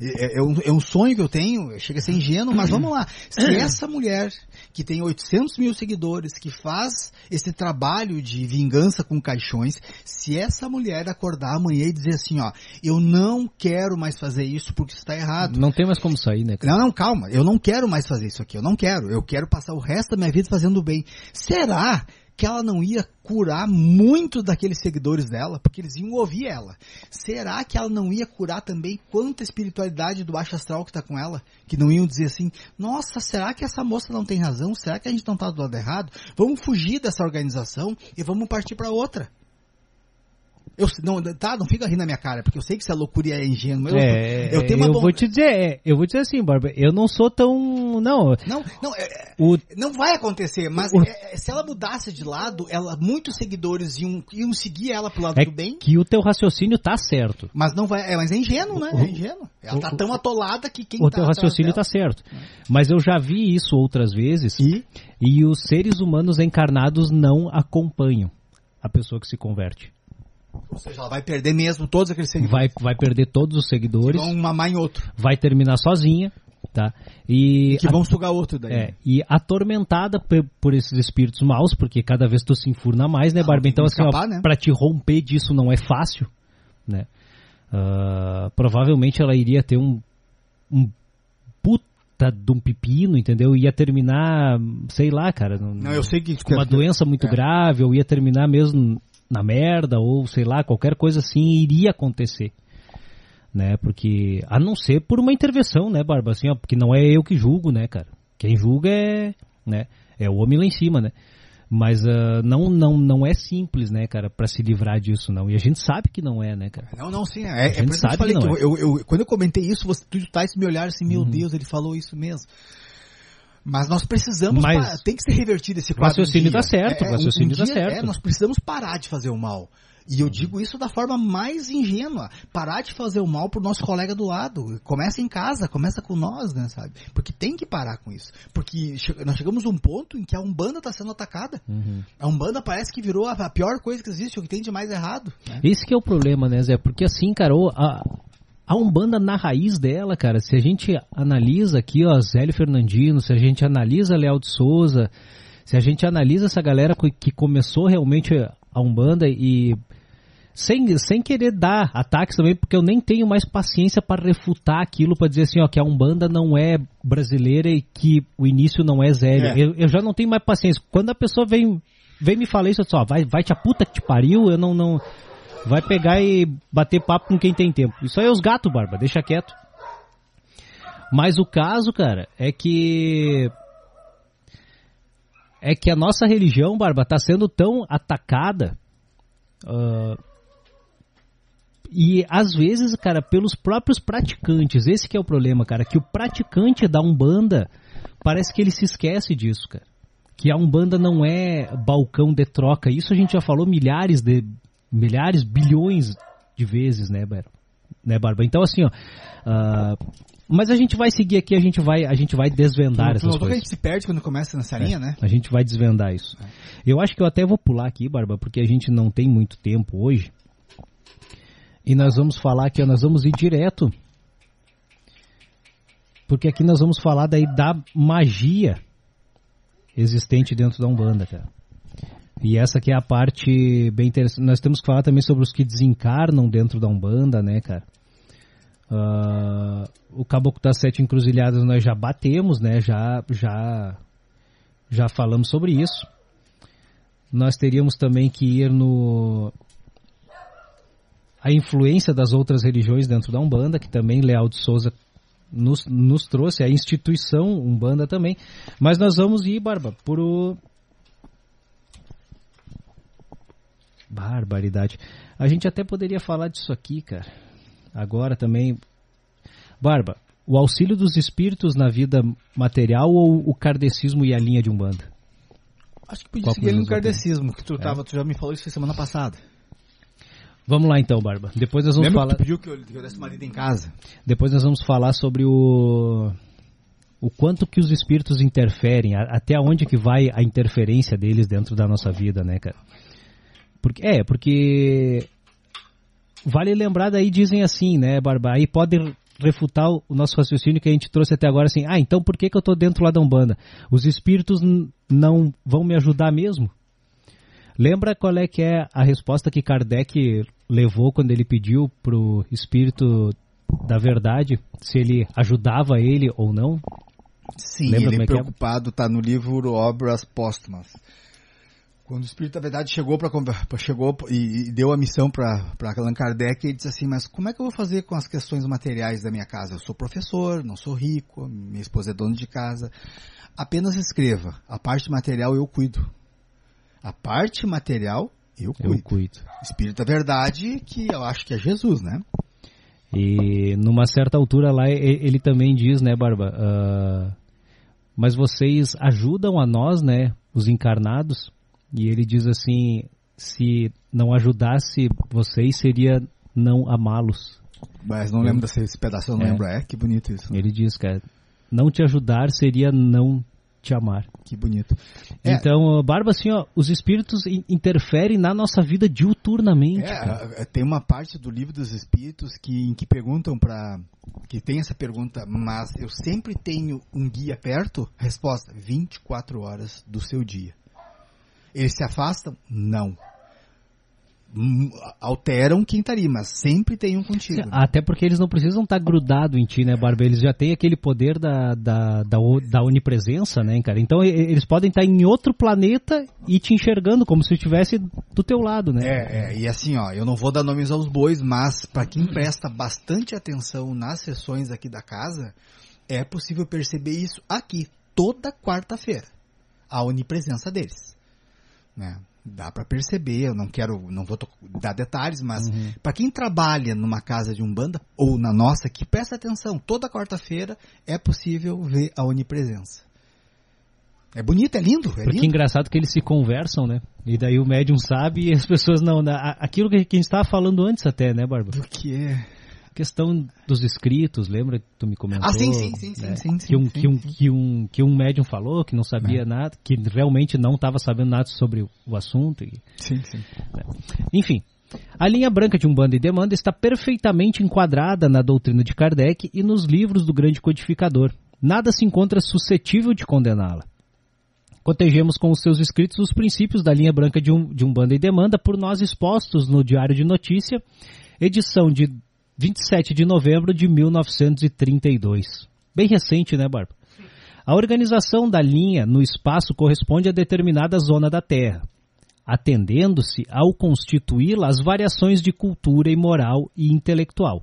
É, é, um, é, um, sonho que eu tenho, chega a ser ingênuo, mas vamos lá. Se essa mulher que tem 800 mil seguidores, que faz esse trabalho de vingança com caixões, se essa mulher acordar amanhã e dizer assim, ó, eu não quero mais fazer isso porque está errado. Não tem mais como sair, né? Cara? Não, não, calma, eu não quero mais fazer isso aqui, eu não quero. Eu quero passar o resto da minha vida fazendo bem. Será que ela não ia curar muito daqueles seguidores dela, porque eles iam ouvir ela. Será que ela não ia curar também quanta espiritualidade do baixo astral que está com ela? Que não iam dizer assim, nossa, será que essa moça não tem razão? Será que a gente não está do lado errado? Vamos fugir dessa organização e vamos partir para outra. Eu, não, tá, não fica rindo na minha cara, porque eu sei que isso é loucura e é ingênuo. Eu, é, eu tenho uma eu vou te dizer, é, eu vou dizer assim, Barba, eu não sou tão, não. Não, não, é, o, não vai acontecer, mas o, é, se ela mudasse de lado, ela, muitos seguidores iam, iam seguir ela pro lado é do bem. que o teu raciocínio tá certo. Mas não vai, é, mas é ingênuo, né? É ingênuo. Ela tá tão atolada que quem O tá teu raciocínio tá certo. Mas eu já vi isso outras vezes e? e os seres humanos encarnados não acompanham a pessoa que se converte. Ou seja, ela vai perder mesmo todos aqueles seguidores. Vai, vai perder todos os seguidores. vão mamar em outro. Vai terminar sozinha, tá? E, e que vão sugar outro daí. É, e atormentada por esses espíritos maus, porque cada vez tu se enfurna mais, né, Barbie? Então, assim, escapar, ó, né? pra te romper disso não é fácil, né? Uh, provavelmente ela iria ter um, um puta de um pepino, entendeu? Ia terminar, sei lá, cara. Não, eu sei que com uma doença muito é. grave, ou ia terminar mesmo na merda, ou sei lá, qualquer coisa assim iria acontecer. Né? Porque, a não ser por uma intervenção, né, Barba? Assim, ó, porque não é eu que julgo, né, cara? Quem julga é, né, é o homem lá em cima, né? Mas uh, não, não, não é simples, né, cara, para se livrar disso, não. E a gente sabe que não é, né, cara? Não, não, sim. É, é por isso que eu falei que, que é. eu, eu, quando eu comentei isso, você, tu tá me olhar assim, meu uhum. Deus, ele falou isso mesmo. Mas nós precisamos, Mas, tem que ser revertido esse quadro. O raciocínio dá certo, é, raciocínio um, um dá certo. É, nós precisamos parar de fazer o mal. E eu digo isso da forma mais ingênua. Parar de fazer o mal pro nosso colega do lado. Começa em casa, começa com nós, né, sabe? Porque tem que parar com isso. Porque nós chegamos a um ponto em que a Umbanda está sendo atacada. Uhum. A Umbanda parece que virou a pior coisa que existe, o que tem de mais errado. Né? Esse que é o problema, né, Zé? Porque assim, cara, a, a Umbanda na raiz dela, cara, se a gente analisa aqui, ó, Zélio Fernandino, se a gente analisa Leal de Souza, se a gente analisa essa galera que começou realmente a Umbanda e sem, sem querer dar ataques também, porque eu nem tenho mais paciência para refutar aquilo, para dizer assim, ó, que a Umbanda não é brasileira e que o início não é Zélia. É. Eu, eu, já não tenho mais paciência. Quando a pessoa vem, vem me falar isso, eu só vai, vai te a puta que te pariu, eu não, não... Vai pegar e bater papo com quem tem tempo. Isso aí é os gatos, Barba, deixa quieto. Mas o caso, cara, é que é que a nossa religião, Barba, está sendo tão atacada uh, e às vezes, cara, pelos próprios praticantes, esse que é o problema, cara, que o praticante da Umbanda parece que ele se esquece disso, cara. Que a Umbanda não é balcão de troca. Isso a gente já falou milhares de milhares, bilhões de vezes, né, Barba? Né, Barba? Então assim, ó, uh, mas a gente vai seguir aqui, a gente vai, a gente vai desvendar essas coisas. a gente se perde quando começa nessa é, linha, né? A gente vai desvendar isso. É. Eu acho que eu até vou pular aqui, Barba, porque a gente não tem muito tempo hoje. E nós vamos falar que nós vamos ir direto. Porque aqui nós vamos falar daí da magia existente dentro da Umbanda, cara. E essa que é a parte bem interessante. Nós temos que falar também sobre os que desencarnam dentro da Umbanda, né, cara? Uh, o Caboclo das Sete Encruzilhadas nós já batemos, né? Já, já, já falamos sobre isso. Nós teríamos também que ir no a influência das outras religiões dentro da Umbanda, que também Leal de Souza nos, nos trouxe, a instituição Umbanda também. Mas nós vamos ir, Barba, por o... Barbaridade. A gente até poderia falar disso aqui, cara. Agora também. Barba, o auxílio dos espíritos na vida material ou o kardecismo e a linha de Umbanda? Acho que podia Qual seguir no kardecismo, que tu, é. tava, tu já me falou isso semana passada. Vamos lá então, Barba. Depois nós vamos Lembra falar. Que tu pediu que eu, que eu desse marido em casa. Depois nós vamos falar sobre o o quanto que os espíritos interferem, até onde que vai a interferência deles dentro da nossa vida, né, cara? Porque é, porque vale lembrar daí dizem assim, né, Barba? Aí pode refutar o nosso raciocínio que a gente trouxe até agora assim. Ah, então por que que eu tô dentro lá da Umbanda? Os espíritos não vão me ajudar mesmo? Lembra qual é que é a resposta que Kardec levou quando ele pediu pro espírito da verdade se ele ajudava ele ou não? Sim, Lembra ele é, é preocupado, está no livro Obras Póstumas. Quando o Espírito da Verdade chegou para chegou e, e, deu a missão para Allan Kardec, ele disse assim: Mas como é que eu vou fazer com as questões materiais da minha casa? Eu sou professor, não sou rico, minha esposa é dona de casa. Apenas escreva: a parte material eu cuido. A parte material eu cuido. Eu cuido. Espírito da verdade, que eu acho que é Jesus, né? E numa certa altura lá ele também diz, né, Barba? Uh, mas vocês ajudam a nós, né, os encarnados? E ele diz assim: se não ajudasse vocês, seria não amá-los. Mas não lembro desse pedaço, eu não é. lembro. É, que bonito isso. Ele diz, cara, não te ajudar seria não te amar. Que bonito. É. Então, Barba, assim, ó, os espíritos interferem na nossa vida diuturnamente. É, tem uma parte do livro dos espíritos que, em que perguntam para que tem essa pergunta, mas eu sempre tenho um guia perto? Resposta: 24 horas do seu dia. Eles se afastam? Não. hum, alteram quem tá ali, mas sempre tem um contigo. né? Até porque eles não precisam estar grudados em ti, né, Barba? Eles já têm aquele poder da, da, da, da onipresença, né, cara? Então eles podem estar em outro planeta e te enxergando como se estivesse do teu lado, né? É, é, e assim, ó, eu não vou dar nomes aos bois, mas para quem presta bastante atenção nas sessões aqui da casa, é possível perceber isso aqui, toda quarta-feira. A onipresença deles. Né? Dá para perceber, eu não quero, não vou dar detalhes, mas para quem trabalha numa casa de umbanda ou na nossa aqui, presta atenção, toda quarta-feira é possível ver a onipresença. É bonito, é lindo, é Porque lindo. engraçado que eles se conversam, né? E daí o médium sabe e as pessoas não. né? Aquilo que que a gente estava falando antes até, né, Barba? Do que é. Questão dos escritos, lembra que tu me comentou? Ah, sim, sim, sim, sim, né? sim, sim, que, um, sim, que, um, sim. que, um, que um médium falou que não sabia É. nada, que realmente não estava sabendo nada sobre o, assunto. e- Sim, sim. Enfim, a linha branca de Umbanda e Demanda está perfeitamente enquadrada na doutrina de Kardec e nos livros do grande codificador. Nada se encontra suscetível de condená-la. Cotejemos com os seus escritos os princípios da linha branca de, um, de Umbanda e Demanda por nós expostos no Diário de Notícia, edição de 27 de novembro de 1932. Bem recente, né, Barba? A organização da linha no espaço corresponde a determinada zona da Terra atendendo-se ao constituí-la as variações de cultura e moral e intelectual,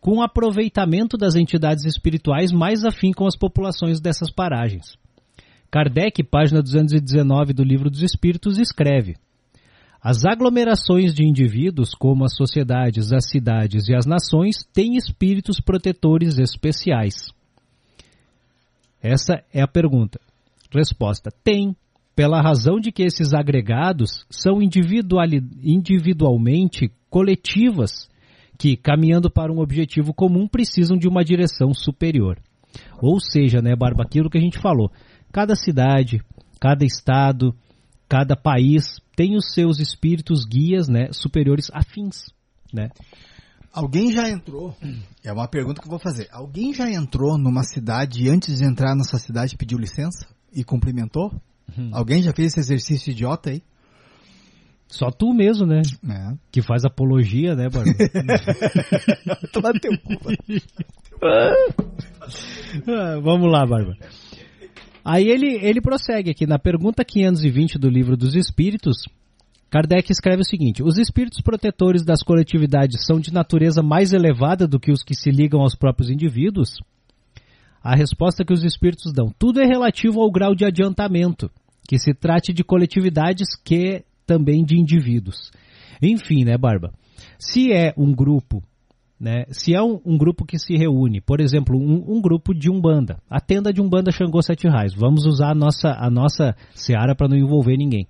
com aproveitamento das entidades espirituais mais afim com as populações dessas paragens. Kardec, página 219 do Livro dos Espíritos, escreve: As aglomerações de indivíduos, como as sociedades, as cidades e as nações, têm espíritos protetores especiais. Essa é a pergunta. Resposta: tem, pela razão de que esses agregados são individualmente coletivas que, caminhando para um objetivo comum, precisam de uma direção superior. Ou seja, né, Barba, aquilo que a gente falou, cada cidade, cada estado, cada país tem os seus espíritos guias, né, superiores afins, né? Alguém já entrou? É uma pergunta que eu vou fazer. Alguém já entrou numa cidade e antes de entrar nessa cidade pediu licença e cumprimentou? Alguém já fez esse exercício idiota aí? Só tu mesmo, né, É. que faz apologia, né, Barba? *laughs* Toma teu cu. *laughs* Ah, Vamos lá, Barba. Aí ele, ele prossegue aqui na pergunta 520 do Livro dos Espíritos. Kardec escreve o seguinte: Os espíritos protetores das coletividades são de natureza mais elevada do que os que se ligam aos próprios indivíduos? A resposta que os espíritos dão: tudo é relativo ao grau de adiantamento, que se trate de coletividades que também de indivíduos. Enfim, né, Barba? Se é um grupo né? Se é um, um grupo que se reúne, por exemplo, um, um grupo de umbanda, a tenda de umbanda Xangô Sete Raios, vamos usar a nossa, a nossa seara para não envolver ninguém.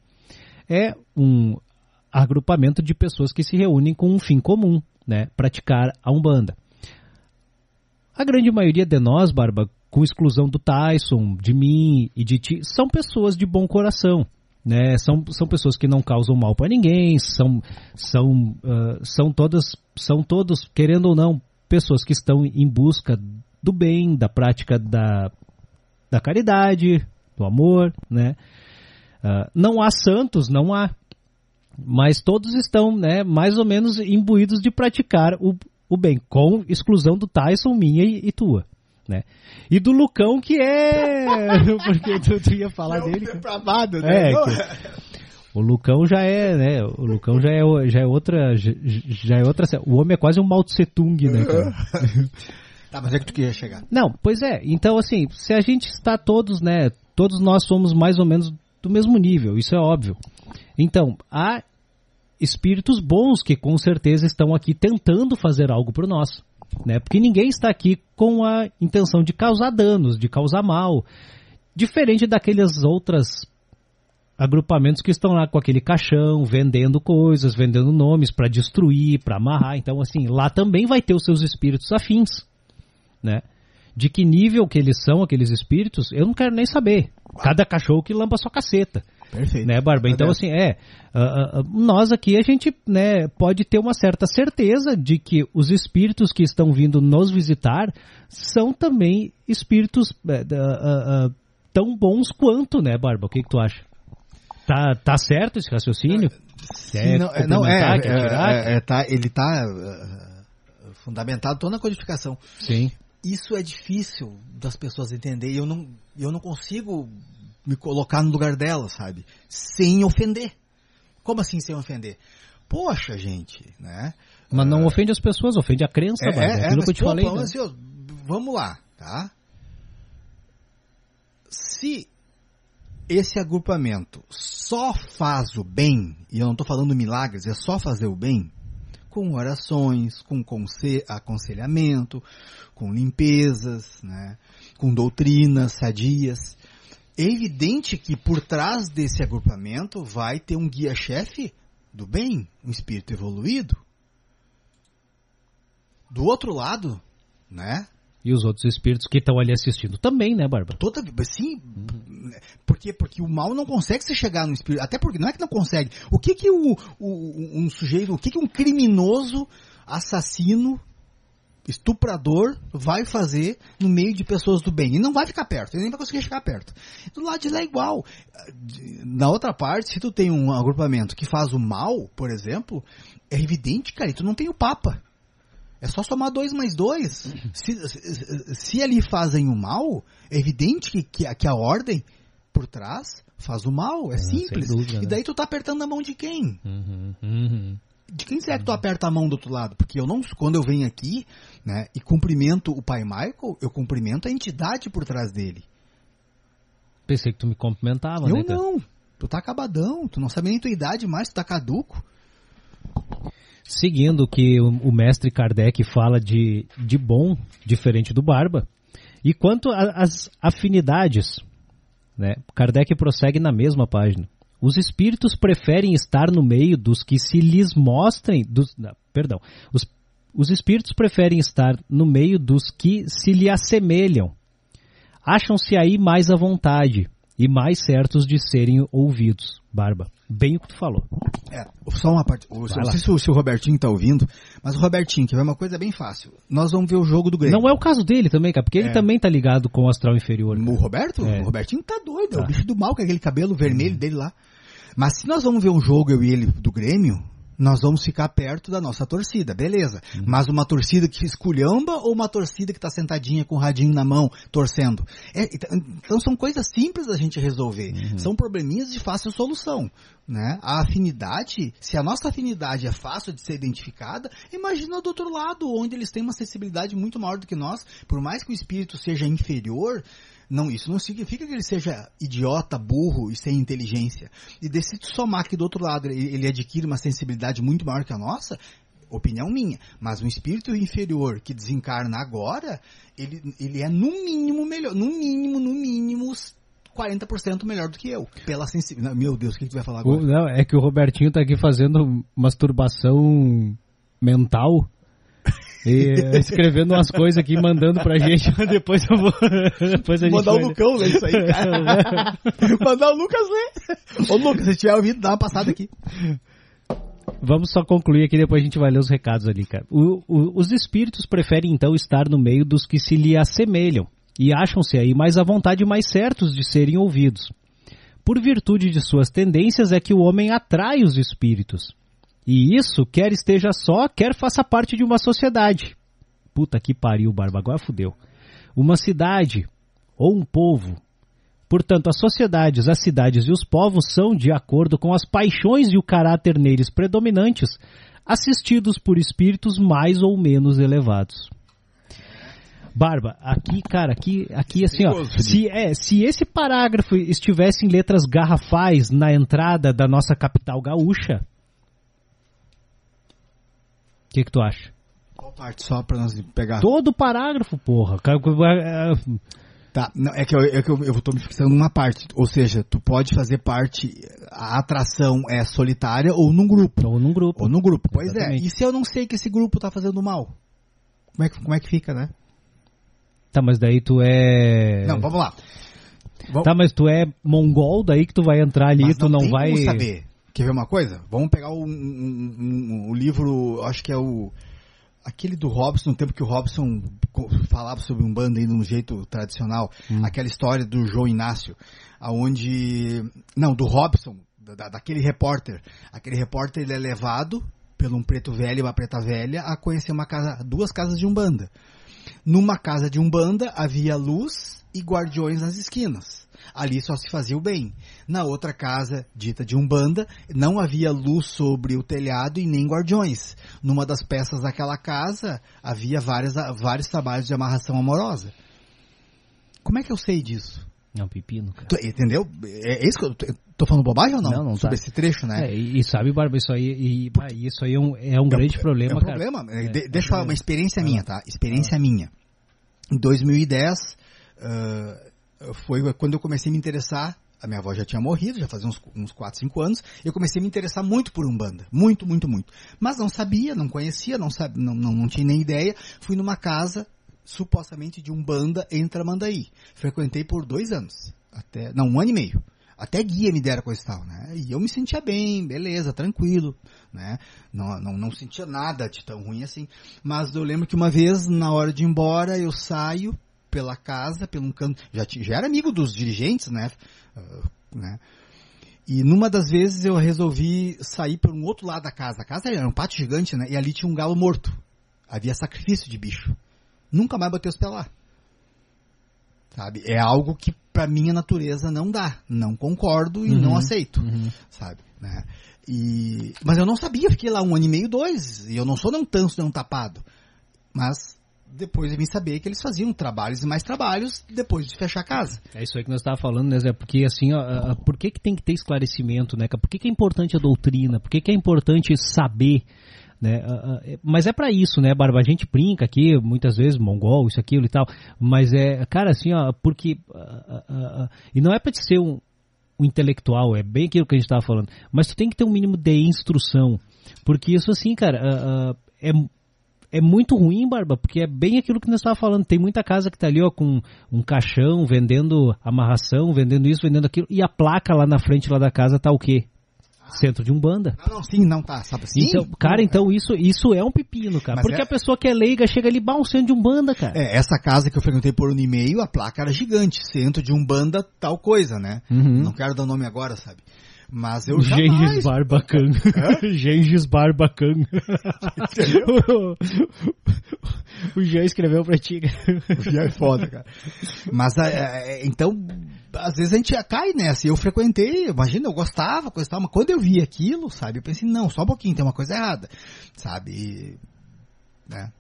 É um agrupamento de pessoas que se reúnem com um fim comum, né? praticar a umbanda. A grande maioria de nós, Barba, com exclusão do Tyson, de mim e de ti, são pessoas de bom coração. Né? São, são pessoas que não causam mal para ninguém, são, são, ah, são todas, são todos, querendo ou não, pessoas que estão em busca do bem, da prática da, da caridade, do amor, né? Ah, não há santos, não há, mas todos estão, né, mais ou menos imbuídos de praticar o, o bem, com exclusão do Tyson, minha e, e tua, né? E do Lucão que é, *laughs* porque tu, tu ia falar dele. Depravado, É, Não- que- o Lucão já é, né? O Lucão já é, já é outra, já, já é outra. O homem é quase um Mao Tse Tung, né, cara? *laughs* Tá, mas é que tu queria chegar. Não, pois é. Então, assim, se a gente está todos, né? Todos nós somos mais ou menos do mesmo nível, isso é óbvio. Então, há espíritos bons que com certeza estão aqui tentando fazer algo por nós, né? Porque ninguém está aqui com a intenção de causar danos, de causar mal, diferente daqueles outras agrupamentos que estão lá com aquele caixão, vendendo coisas, vendendo nomes para destruir, para amarrar. Então, assim, lá também vai ter os seus espíritos afins, né? De que nível que eles são, aqueles espíritos, eu não quero nem saber. Cada cachorro que lampa sua caceta. Perfeito. Né, Barba? Então, assim, é. ah, ah, nós aqui, a gente né, pode ter uma certa certeza de que os espíritos que estão vindo nos visitar são também espíritos ah, tão bons quanto, né, Barba? O que, que tu acha? Tá, tá certo esse raciocínio? Não, é, não, é, complementar, quer tirar? é, é, tá, ele uh, fundamentado toda na codificação. Sim. Isso é difícil das pessoas entenderem. Eu não, eu não consigo me colocar no lugar delas, sabe? Sem ofender. Como assim sem ofender? Poxa, gente, né? Mas não ofende as pessoas, ofende a crença, É, é, é, aquilo mas, que eu te pô, falei. pô, né? assim, ó, vamos lá, tá? Se esse agrupamento só faz o bem, e eu não estou falando milagres, é só fazer o bem, com orações, com conse- aconselhamento, com limpezas, né, com doutrinas sadias, é evidente que por trás desse agrupamento vai ter um guia-chefe do bem, um espírito evoluído. Do outro lado, né, E os outros espíritos que estão ali assistindo também, né, Bárbara? toda sim porque porque o mal não consegue se chegar no espírito até porque não é que não consegue o que que o, o- um sujeito o que que um criminoso assassino estuprador vai fazer no meio de pessoas do bem ele não vai ficar perto ele nem vai conseguir chegar perto do lado de lá é igual na outra parte se tu tem um agrupamento que faz o mal por exemplo é evidente cara e tu não tem o papa é só somar dois mais dois. Se, se, se ali fazem o mal, é evidente que, que, a, que a ordem por trás faz o mal. É simples. sem dúvida, e né? daí tu tá apertando a mão de quem? Uhum, uhum. De quem será que tu aperta a mão do outro lado? Porque eu não, quando eu venho aqui, né, e cumprimento o pai Michael, eu cumprimento a entidade por trás dele. Pensei que tu me cumprimentava, eu né, cara? não. Tu tá acabadão, tu não sabe nem tua idade mais, tu tá caduco. Seguindo o que o, o mestre Kardec fala de, de bom, diferente do Barba. E quanto às afinidades, né? Kardec prossegue na mesma página. Os espíritos preferem estar no meio dos que se lhes mostrem. Dos, não, perdão. Os, os espíritos preferem estar no meio dos que se lhe assemelham. Acham-se aí mais à vontade e mais certos de serem ouvidos. Barba, bem o que tu falou. É, só uma parte. Não sei se o, se o Robertinho tá ouvindo, mas o Robertinho, que vai uma coisa bem fácil. Nós vamos ver o jogo do Grêmio. Não é o caso dele também, cara, porque ele É. também tá ligado com o astral inferior. cara. O Roberto? É. O Robertinho tá doido, é Tá. o bicho do mal com aquele cabelo vermelho dele lá. Mas se nós vamos ver um jogo, eu e ele, do Grêmio, nós vamos ficar perto da nossa torcida, beleza. Mas uma torcida que esculhamba ou uma torcida que tá sentadinha com o radinho na mão, torcendo? É, então- então são coisas simples da gente resolver. São probleminhas de fácil solução. Né? A afinidade, se a nossa afinidade é fácil de ser identificada, imagina do outro lado, onde eles têm uma sensibilidade muito maior do que nós. Por mais que o espírito seja inferior, não, isso não significa que ele seja idiota, burro e sem inteligência. E daí, se tu somar que do outro lado ele, adquire uma sensibilidade muito maior que a nossa, opinião minha, mas um espírito inferior que desencarna agora, ele, ele é no mínimo melhor, no mínimo, no mínimo, 40% melhor do que eu. Pela sensibilidade. Meu Deus, o que, que tu vai falar O- agora? não, é que o Robertinho tá aqui fazendo masturbação mental. E *laughs* escrevendo umas coisas aqui, mandando pra gente. *laughs* Depois eu vou. *laughs* Depois a gente Mandar o Lucão ler isso aí, cara. Mandar o Lucas ler. Ô Lucas, se tiver ouvido, dá uma passada aqui. Vamos só concluir aqui, depois a gente vai ler os recados ali, cara. O- o- os espíritos preferem então estar no meio dos que se lhe assemelham e acham-se aí mais à vontade e mais certos de serem ouvidos. Por virtude de suas tendências é que o homem atrai os espíritos. E isso, quer esteja só, quer faça parte de uma sociedade. Puta que pariu, Barba, agora fudeu. Uma cidade ou um povo. Portanto, as sociedades, as cidades e os povos são, de acordo com as paixões e o caráter neles predominantes, assistidos por espíritos mais ou menos elevados. Barba, aqui, cara, aqui, aqui assim, ó, se, é, se esse parágrafo estivesse em letras garrafais na entrada da nossa capital gaúcha, o que que tu acha? Qual parte só pra nós pegar? Todo parágrafo, porra. Cara, é, Tá, não, é que, eu, é que eu, eu tô me fixando numa parte. Ou seja, tu pode fazer parte, a atração é solitária ou num grupo. Ou num grupo. Ou num grupo, pois Exatamente. é. E se eu não sei que esse grupo tá fazendo mal? Como é que, como é que fica, né? Tá, mas daí tu é. Não, vamos lá. Vamos, Tá, mas tu é mongol, daí que tu vai entrar ali e mas tu não tem vai. como saber. Quer ver uma coisa? Vamos pegar o um, um- um- um livro, acho que é o... Aquele do Robson, no tempo que o Robson falava sobre um bando ainda no jeito tradicional. Hum. Aquela história do João Inácio. aonde Não, do Robson, da, daquele repórter. Aquele repórter ele é levado pelo um preto velho e uma preta velha a conhecer uma casa, duas casas de umbanda. Numa casa de umbanda havia luz e guardiões nas esquinas. Ali só se fazia o bem. Na outra casa, dita de umbanda, não havia luz sobre o telhado e nem guardiões. Numa das peças daquela casa havia várias, vários trabalhos de amarração amorosa. Como é que eu sei disso? É um pepino, cara. Tu, entendeu? É, é isso que eu tô, tô, falando bobagem ou não? Não, não Sobre tá. esse trecho, né? É, e, e, sabe, Barba, isso aí, e, ah, isso aí é um, é um grande problema, é um cara. problema. É, de, deixa eu falar uma experiência minha, tá? Experiência minha. Em 2010, uh, foi quando eu comecei a me interessar a minha avó já tinha morrido, já fazia uns, uns 4, 5 anos, eu comecei a me interessar muito por Umbanda. Muito, muito, muito. Mas não sabia, não conhecia, não, sabe, não, não, não tinha nem ideia. Fui numa casa, supostamente de Umbanda, em Tramandaí. Frequentei por dois anos. Até, não, um ano e meio. Até guia me dera coisa e tal, né? E eu me sentia bem, beleza, tranquilo, né? Não, não, não sentia nada de tão ruim assim. Mas eu lembro que uma vez, na hora de ir embora, eu saio pela casa, pelo um canto. Já, já era amigo dos dirigentes, né? Uh, né? E numa das vezes eu resolvi sair por um outro lado da casa. A casa era um pátio gigante, né? E ali tinha um galo morto. Havia sacrifício de bicho. Nunca mais botei os pés lá. Sabe? É algo que pra minha natureza não dá. Não concordo e uhum, não aceito. Uhum. Sabe? Né? E, mas eu não sabia, fiquei lá um ano e meio, dois. E eu não sou não tanso, não tapado. Mas depois eu vim saber que eles faziam trabalhos e mais trabalhos depois de fechar a casa. É isso aí que nós estávamos falando, né, Zé? Porque assim, ó, por que, que tem que ter esclarecimento, né? Por que, que é importante a doutrina? Por que, que é importante saber? Né? Mas é para isso, né, Barba? A gente brinca aqui, muitas vezes, mongol, isso, aquilo e tal. Mas é, cara, assim, ó, porque. e não é para te ser um, um intelectual, é bem aquilo que a gente estava falando. Mas tu tem que ter um mínimo de instrução. Porque isso, assim, cara, é é muito ruim, Barba, porque é bem aquilo que nós estávamos falando. Tem muita casa que está ali ó, com um caixão, vendendo amarração, vendendo isso, vendendo aquilo, e a placa lá na frente lá da casa tá o quê? Centro de Umbanda. Não, não, sim, não tá, sabe assim? Então, cara, então isso, isso é um pepino, cara. Mas porque é... a pessoa que é leiga chega ali, bah, um centro de Umbanda, cara. É, essa casa que eu frequentei por um e-mail, a placa era gigante, centro de Umbanda, tal coisa, né? Uhum. Não quero dar o nome agora, sabe? Mas eu jamais... Gengis Barbacan. *laughs* Gengis Barbacan. o, *laughs* o Jean escreveu pra ti. O Jean é foda, cara. Mas, é, então, às vezes a gente cai nessa. Eu frequentei, imagina, eu gostava, coisa tal, mas quando eu vi aquilo, sabe, eu pensei, não, só um pouquinho, tem uma coisa errada. Sabe? E, né?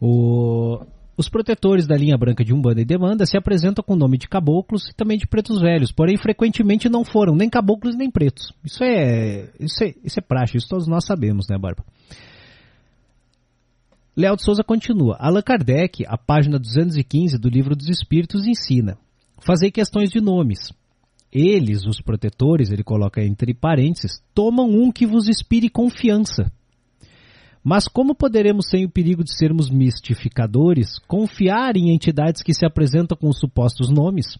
O... Os protetores da linha branca de Umbanda e Demanda se apresentam com o nome de caboclos e também de pretos velhos, porém frequentemente não foram nem caboclos nem pretos. Isso é, isso é, isso é praxe, isso todos nós sabemos, né, Barba? Léo de Souza continua. Allan Kardec, a página 215 do Livro dos Espíritos, ensina: Fazei questões de nomes. Eles, os protetores, ele coloca entre parênteses, tomam um que vos inspire confiança, mas como poderemos, sem o perigo de sermos mistificadores, confiar em entidades que se apresentam com os supostos nomes?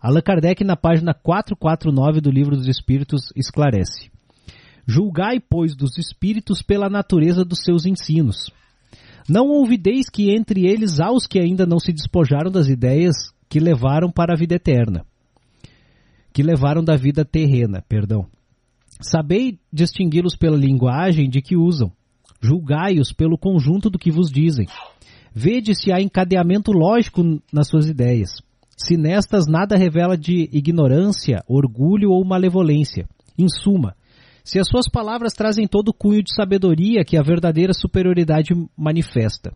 Allan Kardec, na página 449 do Livro dos Espíritos, esclarece: Julgai, pois, dos espíritos pela natureza dos seus ensinos. Não ouvideis que entre eles há os que ainda não se despojaram das ideias que levaram para a vida eterna, que levaram da vida terrena, perdão. Sabei distingui-los pela linguagem de que usam, Julgai-os pelo conjunto do que vos dizem. Vede se há encadeamento lógico nas suas ideias. Se nestas nada revela de ignorância, orgulho ou malevolência. Em suma, se as suas palavras trazem todo o cunho de sabedoria que a verdadeira superioridade manifesta.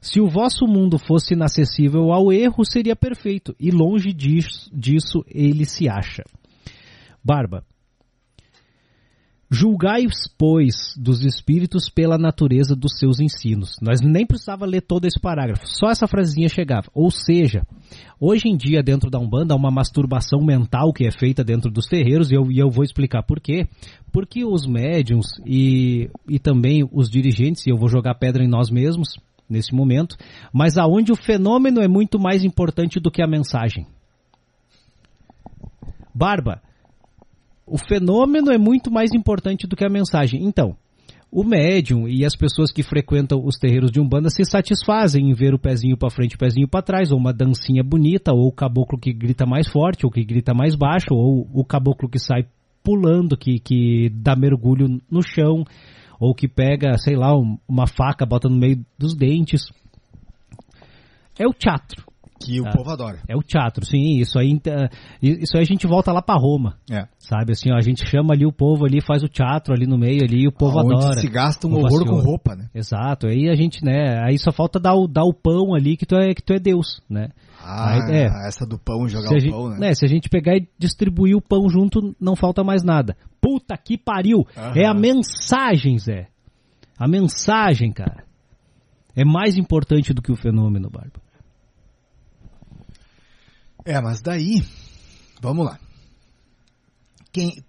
Se o vosso mundo fosse inacessível ao erro, seria perfeito, e longe disso, disso ele se acha. Barba, Julgai-os, pois, dos espíritos pela natureza dos seus ensinos. Nós nem precisava ler todo esse parágrafo, só essa frasinha chegava. Ou seja, hoje em dia dentro da Umbanda há uma masturbação mental que é feita dentro dos terreiros e eu, e eu vou explicar por quê. Porque os médiums e, e também os dirigentes, e eu vou jogar pedra em nós mesmos nesse momento, mas aonde o fenômeno é muito mais importante do que a mensagem. Barba, o fenômeno é muito mais importante do que a mensagem. Então, o médium e as pessoas que frequentam os terreiros de Umbanda se satisfazem em ver o pezinho para frente, o pezinho para trás, ou uma dancinha bonita, ou o caboclo que grita mais forte, ou que grita mais baixo, ou o caboclo que sai pulando, que, que dá mergulho no chão, ou que pega, sei lá, um, uma faca, bota no meio dos dentes. É o teatro. Que o Ah. povo adora. É o teatro, sim. Isso aí, isso aí a gente volta lá pra Roma. É. Sabe, assim, ó, a gente chama ali o povo ali, faz o teatro ali no meio ali, e o povo Onde adora. se gasta um horror com roupa, né? Exato, aí a gente, né, aí só falta dar o, dar o pão ali que tu é, que tu é Deus, né? Ah, Aí, é. essa do pão, jogar Se o gente, pão, né? né, se a gente pegar e distribuir o pão junto, não falta mais nada. Puta que pariu! É a mensagem, Zé. A mensagem, cara. É mais importante do que o fenômeno, Barba. É, mas daí, vamos lá. Quem,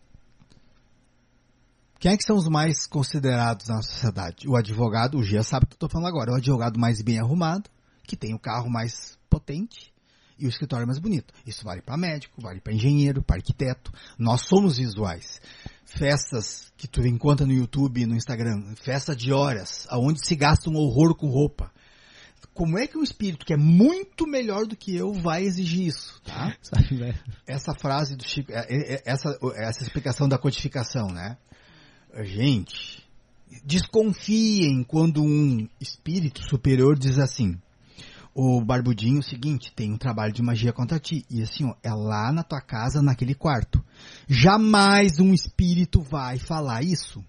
quem é que são os mais considerados na sociedade? O advogado, o Gia sabe o que eu estou falando agora, o advogado mais bem arrumado, que tem o carro mais potente e o escritório mais bonito. Isso vale para médico, vale para engenheiro, para arquiteto. Nós somos visuais. Festas que tu encontra no YouTube no Instagram, festa de horas, aonde se gasta um horror com roupa. Como é que um espírito que é muito melhor do que eu vai exigir isso? Tá? Velho? *laughs* essa frase do Chico, é- é- é- essa, essa explicação da codificação, né? Gente, desconfiem quando um espírito superior diz assim: o Barbudinho, o seguinte, tem um trabalho de magia contra ti. E assim, ó, é lá na tua casa, naquele quarto. Jamais um espírito vai falar isso.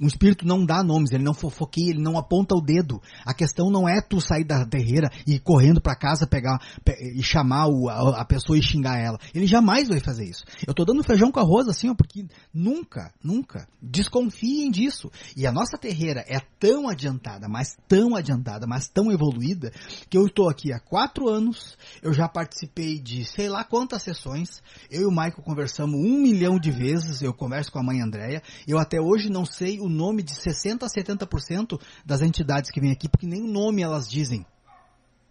Um espírito não dá nomes, ele não fofoqueia, ele não aponta o dedo. A questão não é tu sair da terreira e ir correndo pra casa pegar pe- e chamar o- a, a pessoa e xingar ela. Ele jamais vai fazer isso. Eu tô dando feijão com arroz assim, ó, porque nunca, nunca desconfiem disso. E a nossa terreira é tão adiantada, mas tão adiantada, mas tão evoluída, que eu estou aqui há quatro anos, eu já participei de sei lá quantas sessões, eu e o Michael conversamos um milhão de vezes, eu converso com a mãe Andréia, eu até hoje não sei o nome de 60 a 70% das entidades que vêm aqui, porque nem o nome elas dizem.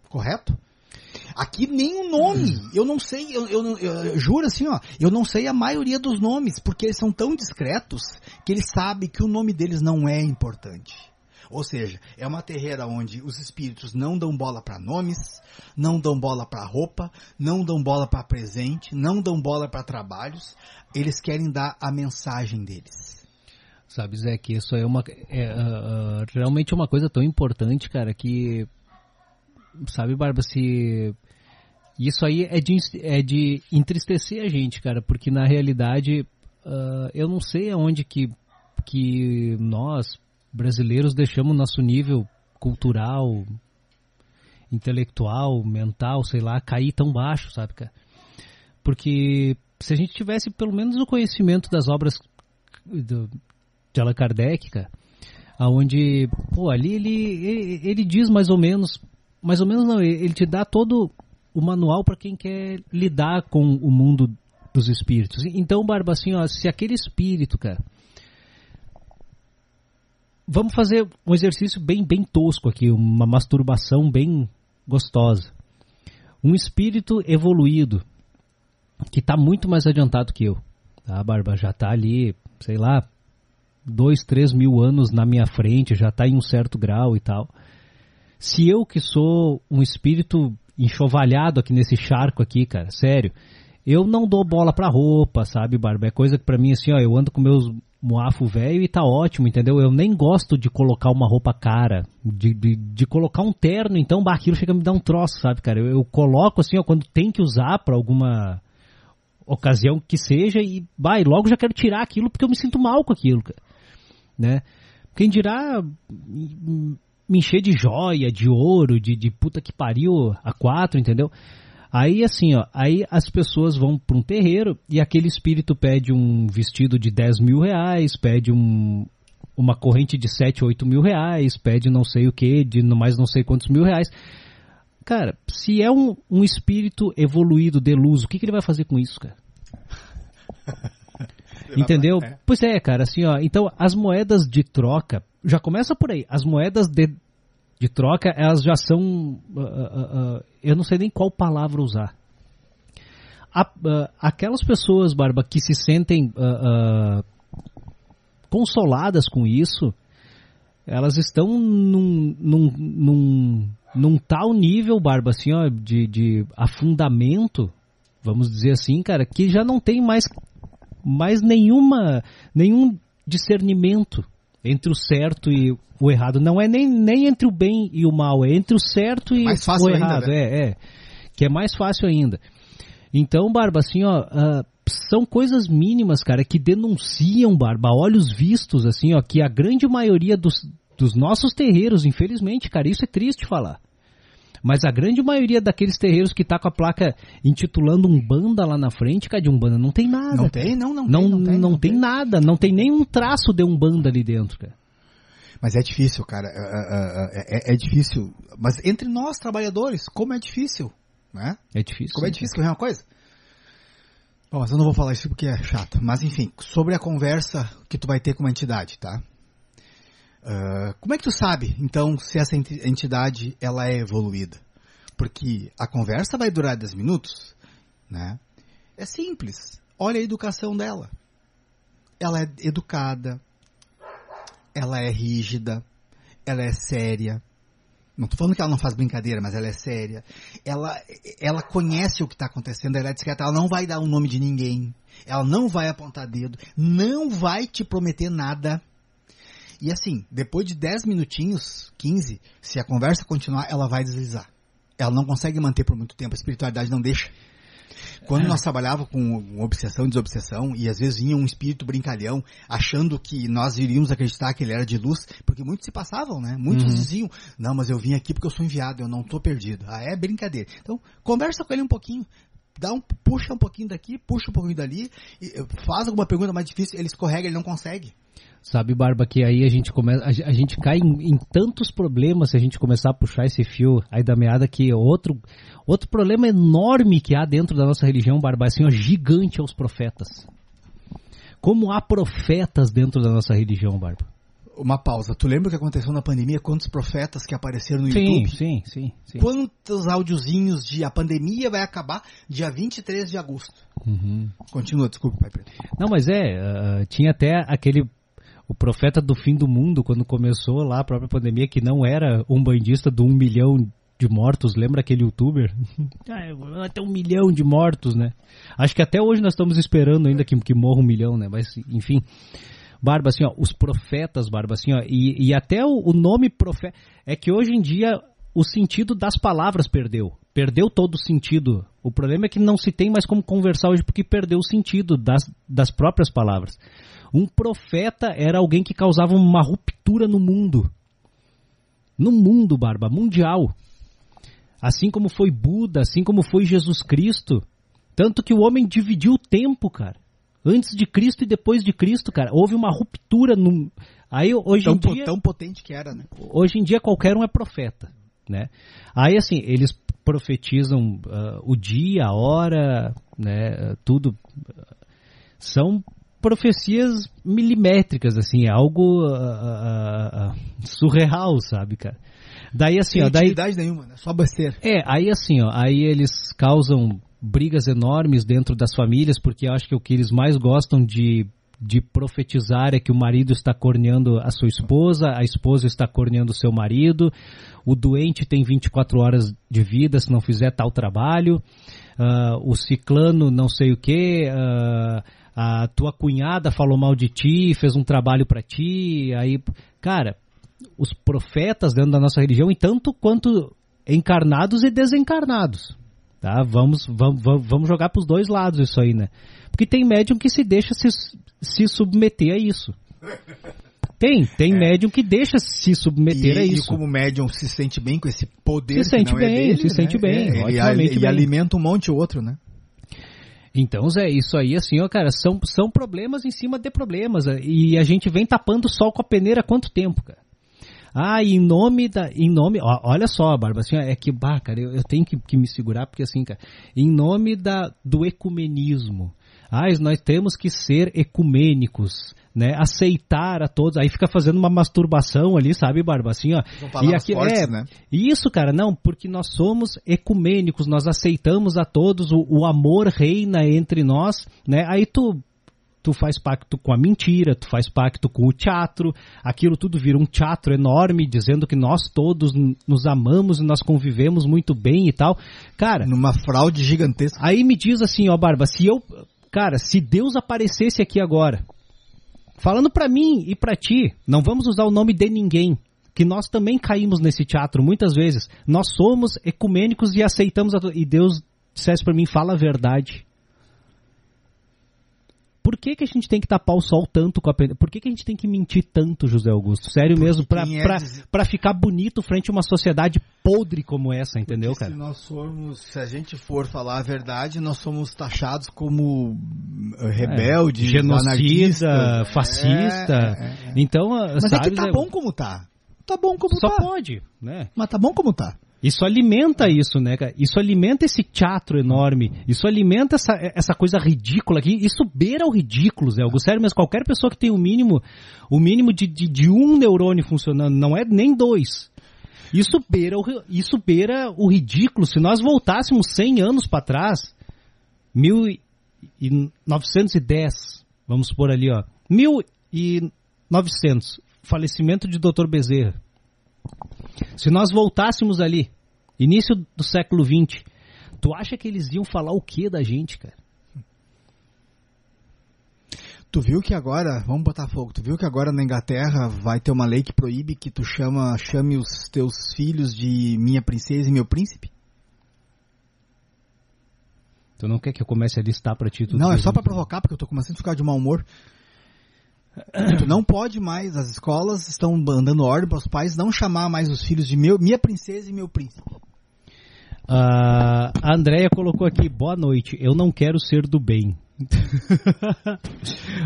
Correto? Aqui nem o nome, eu não sei, eu, eu, não- eu- eu juro assim, ó, eu não sei a maioria dos nomes, porque eles são tão discretos que eles sabem que o nome deles não é importante. Ou seja, é uma terreira onde os espíritos não dão bola para nomes, não dão bola para roupa, não dão bola para presente, não dão bola para trabalhos, eles querem dar a mensagem deles. Sabe, Zé, que isso é uma. É, ah, realmente uma coisa tão importante, cara, que. Sabe, Barba, se. Isso aí é de, é de entristecer a gente, cara, porque na realidade ah, eu não sei aonde que, que nós, brasileiros, deixamos nosso nível cultural, intelectual, mental, sei lá, cair tão baixo, sabe, cara? Porque se a gente tivesse pelo menos o conhecimento das obras de Allan aonde, pô, ali ele, ele, ele diz mais ou menos, mais ou menos não, ele te dá todo o manual para quem quer lidar com o mundo dos espíritos. Então, Barba, assim, ó, se aquele espírito, cara, vamos fazer um exercício bem, bem tosco aqui, uma masturbação bem gostosa. Um espírito evoluído, que está muito mais adiantado que eu, tá, Barba? Já está ali, sei lá, dois, três mil anos na minha frente, já está em um certo grau e tal. Se eu que sou um espírito enxovalhado aqui nesse charco aqui, cara, sério, eu não dou bola pra roupa, sabe, Barba? É coisa que pra mim, assim, ó, eu ando com meus moafo velho e tá ótimo, entendeu? Eu nem gosto de colocar uma roupa cara, de, de, de colocar um terno, então, bah, aquilo chega a me dar um troço, sabe, cara? Eu, eu coloco, assim, ó, quando tem que usar pra alguma ocasião que seja e, bah, e logo já quero tirar aquilo porque eu me sinto mal com aquilo, cara, né? Quem dirá me encher de joia, de ouro, de, de puta que pariu a quatro, entendeu? Aí assim, ó, aí as pessoas vão para um terreiro e aquele espírito pede um vestido de 10 mil reais, pede um, uma corrente de 7, 8 mil reais, pede não sei o que, de mais não sei quantos mil reais. Cara, se é um, um espírito evoluído, deluso, o que, que ele vai fazer com isso, cara? *laughs* Entendeu? É. Pois é, cara, assim, ó. Então, as moedas de troca, já começa por aí. As moedas de, de troca, elas já são. ah, ah, ah, eu não sei nem qual palavra usar. A- ah, aquelas pessoas, Barba, que se sentem ah, ah, consoladas com isso, elas estão num, num, num, num tal nível, Barba, assim, ó, de, de afundamento, vamos dizer assim, cara, que já não tem mais mais nenhuma, nenhum discernimento entre o certo e o errado. Não é nem, nem entre o bem e o mal, é entre o certo e o errado. Ainda, né? É, é. Que é mais fácil ainda. Então, Barba, assim, ó, uh, são coisas mínimas, cara, que denunciam, Barba, olhos vistos, assim, ó, que a grande maioria dos, dos nossos terreiros, infelizmente, cara, isso é triste falar. Mas a grande maioria daqueles terreiros que tá com a placa intitulando Umbanda lá na frente, cara, de Umbanda, não tem nada. Não tem, não, não, não tem. Não, tem, não, tem, tem nada, não tem nenhum traço de Umbanda ali dentro, cara. Mas é difícil, cara. É, é, é, é, difícil. Mas entre nós, trabalhadores, como é difícil, né? É difícil. Como é difícil, quer ver uma coisa? Bom, mas eu não vou falar isso porque é chato. Mas enfim, sobre a conversa que tu vai ter com uma entidade, tá? Uh, como é que tu sabe, então, se essa entidade ela é evoluída? Porque a conversa vai durar 10 minutos, né? É simples. Olha a educação dela. Ela é educada, ela é rígida, ela é séria. Não estou falando que ela não faz brincadeira, mas ela é séria. Ela, ela conhece o que está acontecendo, ela é discreta, ela não vai dar o nome de ninguém. Ela não vai apontar dedo, não vai te prometer nada. E assim, depois de 10 minutinhos, 15, se a conversa continuar, ela vai deslizar. Ela não consegue manter por muito tempo, a espiritualidade não deixa. Quando é. nós trabalhávamos com obsessão e desobsessão, e às vezes vinha um espírito brincalhão, achando que nós iríamos acreditar que ele era de luz, porque muitos se passavam, né? Muitos uhum. diziam, não, mas eu vim aqui porque eu sou enviado, eu não estou perdido. Ah, é brincadeira. Então, conversa com ele um pouquinho, dá um, puxa um pouquinho daqui, puxa um pouquinho dali, faz alguma pergunta mais difícil, ele escorrega, ele não consegue. Sabe, Barba, que aí a gente começa, a, gente cai em, em, tantos problemas se a gente começar a puxar esse fio aí da meada que outro outro problema enorme que há dentro da nossa religião, Barba, assim, ó, gigante aos profetas. Como há profetas dentro da nossa religião, Barba? Uma pausa. Tu lembra o que aconteceu na pandemia? Quantos profetas que apareceram no sim, YouTube? Sim, sim, sim. Quantos áudiozinhos de a pandemia vai acabar dia 23 de agosto? Uhum. Continua, desculpa, Pai Preto. Não, mas é, uh, tinha até aquele o profeta do fim do mundo, quando começou lá a própria pandemia, que não era um bandista do um milhão de mortos, lembra aquele youtuber? *laughs* ah, até um milhão de mortos, né? Acho que até hoje nós estamos esperando ainda que, que morra um milhão, né? Mas, enfim. Barba, assim, ó, os profetas, Barba, assim, ó, e, e até o, o nome profeta. É que hoje em dia o sentido das palavras perdeu. Perdeu todo o sentido. O problema é que não se tem mais como conversar hoje porque perdeu o sentido das, das próprias palavras. Um profeta era alguém que causava uma ruptura no mundo. No mundo, Barba, mundial. Assim como foi Buda, assim como foi Jesus Cristo. Tanto que o homem dividiu o tempo, cara. Antes de Cristo e depois de Cristo, cara. Houve uma ruptura no. Aí hoje tão, em dia. Tão potente que era, né? Hoje em dia qualquer um é profeta, né? Aí assim, eles profetizam uh, o dia, a hora, né? Tudo. São profecias milimétricas, assim, é algo uh, uh, surreal, sabe, cara? Daí assim, Sem ó, daí nenhuma, né? Só besteira. É, aí assim, ó, aí eles causam brigas enormes dentro das famílias, porque eu acho que o que eles mais gostam de de profetizar é que o marido está corneando a sua esposa, a esposa está corneando o seu marido, o doente tem 24 horas de vida se não fizer tal trabalho, uh, o ciclano não sei o que, uh, a tua cunhada falou mal de ti, fez um trabalho para ti, aí, cara, os profetas dentro da nossa religião, e tanto quanto encarnados e desencarnados, tá? Vamos, vamos, vamos jogar para os dois lados isso aí, né? Porque tem médium que se deixa se, se submeter a isso. Tem, tem é. médium que deixa se submeter e, a isso. E como médium se sente bem com esse poder se sente é bem, é dele, se né? sente bem, é, ele, ele alimenta um monte outro, né? Então, Zé, isso aí, assim, ó, cara, são, são problemas em cima de problemas. E a gente vem tapando o sol com a peneira há quanto tempo, cara? Ah, em nome da. Em nome. Ó, olha só, Barba, assim, é que, bah, cara, eu, eu tenho que, que, me segurar, porque assim, cara, em nome da, do ecumenismo. Ah, nós temos que ser ecumênicos né, aceitar a todos, aí fica fazendo uma masturbação ali, sabe, Barba, assim, ó. E aqui fortes, é né? isso, cara, não, porque nós somos ecumênicos, nós aceitamos a todos, o, o amor reina entre nós, né? Aí tu tu faz pacto com a mentira, tu faz pacto com o teatro, aquilo tudo vira um teatro enorme, dizendo que nós todos nos amamos e nós convivemos muito bem e tal. Cara. Numa fraude gigantesca. Aí me diz assim, ó, Barba, se eu Cara, se Deus aparecesse aqui agora, falando para mim e para ti, não vamos usar o nome de ninguém, que nós também caímos nesse teatro muitas vezes. Nós somos ecumênicos e aceitamos a, e Deus dissesse para mim, fala a verdade. Por que, que a gente tem que tapar o sol tanto com a Por que, que a gente tem que mentir tanto, José Augusto? Sério Porque mesmo, pra, é pra, pra ficar bonito frente a uma sociedade podre como essa, entendeu, Porque cara? Se nós formos, se a gente for falar a verdade, nós somos taxados como eh, rebelde, é, genocida, fascista. É, é, é, então, Mas sabe, é que tá bom como tá. Tá bom como Só tá. Só pode, né? Mas tá bom como tá. Isso alimenta isso, né, cara? Isso alimenta esse teatro enorme. Isso alimenta essa, essa coisa ridícula aqui. Isso beira o ridículo, Zé Augusto. Sério, mas qualquer pessoa que tem o mínimo, o mínimo de, de, de um neurônio funcionando, não é nem dois. Isso beira, o, isso beira o ridículo. Se nós voltássemos 100 anos para trás, 1910, vamos supor ali, ó, 1900, falecimento de Dr. Bezerra. Se nós voltássemos ali, início do século XX, tu acha que eles iam falar o que da gente, cara? Tu viu que agora, vamos botar fogo, tu viu que agora na Inglaterra vai ter uma lei que proíbe que tu chama, chame os teus filhos de minha princesa e meu príncipe? Tu não quer que eu comece a listar pra ti tudo Não, é só pra provocar, porque eu tô começando a ficar de mau humor. Tu não pode mais, as escolas estão dando ordem para os pais não chamar mais os filhos de meu, minha princesa e meu príncipe. Uh, a Andrea colocou aqui, boa noite, eu não quero ser do bem. *laughs*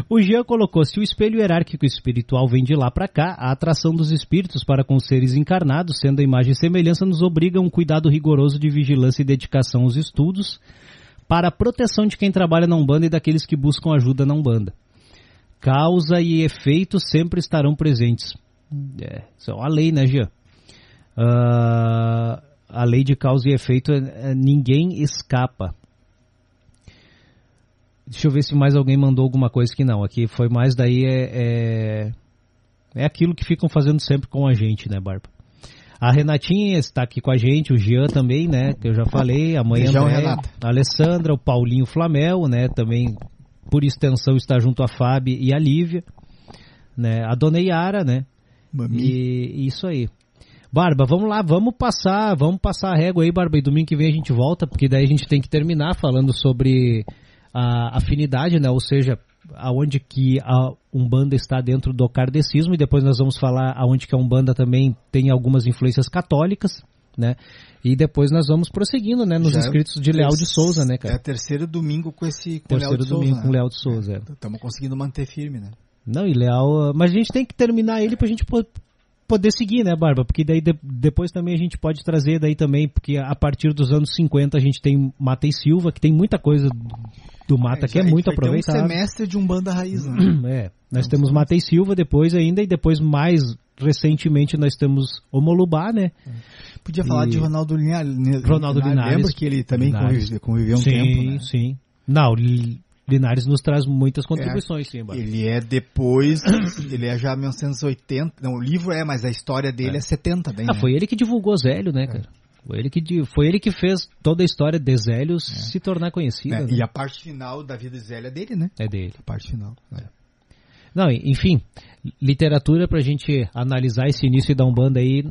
o Jean colocou, se o espelho hierárquico espiritual vem de lá para cá, a atração dos espíritos para com seres encarnados, sendo a imagem e semelhança, nos obriga a um cuidado rigoroso de vigilância e dedicação aos estudos para a proteção de quem trabalha na Umbanda e daqueles que buscam ajuda na Umbanda causa e efeito sempre estarão presentes. É, isso é uma lei, né, Gia? Uh, a lei de causa e efeito, é, é, ninguém escapa. Deixa eu ver se mais alguém mandou alguma coisa que não. Aqui foi mais daí é, é, é aquilo que ficam fazendo sempre com a gente, né, Barba? A Renatinha está aqui com a gente, o Jean também, né? Que eu já falei, a mãe André, a Alessandra, o Paulinho Flamel, né? Também por extensão está junto a Fábio e a Lívia, né? A dona Yara, né? Mami. E isso aí. Barba, vamos lá, vamos passar, vamos passar a régua aí, Barba, e domingo que vem a gente volta, porque daí a gente tem que terminar falando sobre a afinidade, né? Ou seja, aonde que a Umbanda está dentro do kardecismo e depois nós vamos falar aonde que a Umbanda também tem algumas influências católicas, né? E depois nós vamos prosseguindo, né, nos Já inscritos de Leal de Souza, né, cara? É terceiro domingo com esse com terceiro Leal de domingo Souza, com né? Leal de Souza. Estamos é. conseguindo manter firme, né? Não, e Leal, mas a gente tem que terminar ele pra gente poder seguir, né, Barba? Porque daí de, depois também a gente pode trazer daí também, porque a partir dos anos 50 a gente tem Mata e Silva, que tem muita coisa do Mata é, que é muito aproveitado. um semestre de um banda raiz, né? *clears throat* É, nós temos Mata e Silva depois ainda e depois mais recentemente nós temos Omolubá, né? É. Podia falar e... de Ronaldo Linares. Ronaldo Linares. Lembra que ele também conviveu, conviveu um sim, tempo, né? Sim, sim. Não, Linares nos traz muitas contribuições, é, sim, Ele é depois, *coughs* ele é já 1980, não, o livro é, mas a história dele é, é 70 bem, Ah, né? foi ele que divulgou Zélio, né, cara? Foi ele, que, foi ele que fez toda a história de Zélio é. se tornar conhecida. É, né? E a parte final da vida de Zélio é dele, né? É dele. A parte final. É. Não, enfim, literatura pra gente analisar esse início da Umbanda aí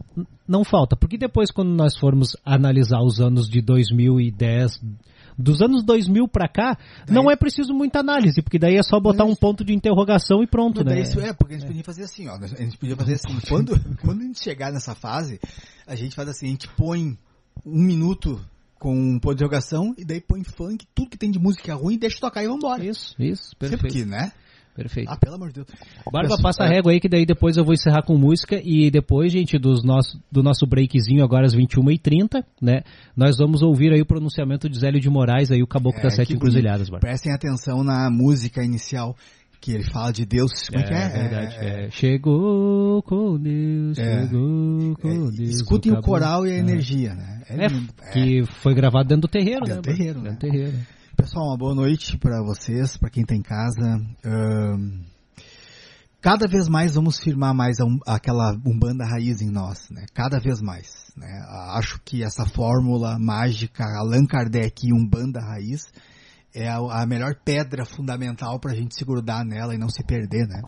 não falta, porque depois quando nós formos analisar os anos de 2010, dos anos 2000 para cá, daí... não é preciso muita análise, porque daí é só botar um ponto de interrogação e pronto, né? Isso é, porque a gente podia fazer assim, ó, a gente podia fazer assim, quando, *laughs* quando a gente chegar nessa fase, a gente faz assim, a gente põe um minuto com um ponto de interrogação e daí põe funk, tudo que tem de música ruim, deixa tocar e vambora. Isso, isso, perfeito. Sempre que, né? Perfeito. Ah, pelo amor de Deus. Barba, passa a régua aí que daí depois eu vou encerrar com música e depois, gente, dos nosso, do nosso breakzinho agora às 21h30, né? Nós vamos ouvir aí o pronunciamento de Zélio de Moraes, aí o Caboclo é, das Sete Encruzilhadas, Barba. Prestem atenção na música inicial que ele fala de Deus. Como é, que é? É verdade. É, é. Chegou com Deus, é. chegou com Deus. Escutem o, o coral e a energia, né? É, que foi gravado dentro do terreiro, dentro né? Terreiro, dentro né? do terreiro. Pessoal, uma boa noite para vocês, para quem está em casa. Um, cada vez mais vamos firmar mais a, aquela umbanda raiz em nós, né? Cada vez mais. Né? Acho que essa fórmula mágica Allan Kardec e umbanda raiz é a, a melhor pedra fundamental para a gente se grudar nela e não se perder, né?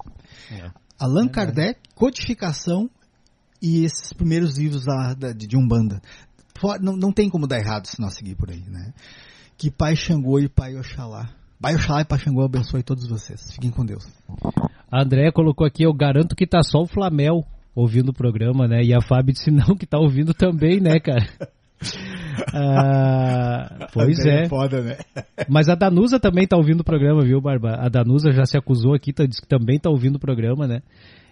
É. Allan Kardec, codificação e esses primeiros livros da, da, de Umbanda. Não, não tem como dar errado se nós seguir por aí, né? Que Pai Xangô e Pai Oxalá. Pai Oxalá e Pai Xangô abençoe todos vocês. Fiquem com Deus. A André colocou aqui, eu garanto que tá só o Flamel ouvindo o programa, né? E a Fábio disse não, que tá ouvindo também, né, cara? *laughs* Ah, pois é. é. Foda, né? *laughs* Mas a Danusa também tá ouvindo o programa, viu, Barba? A Danusa já se acusou aqui, tá, disse que também tá ouvindo o programa, né?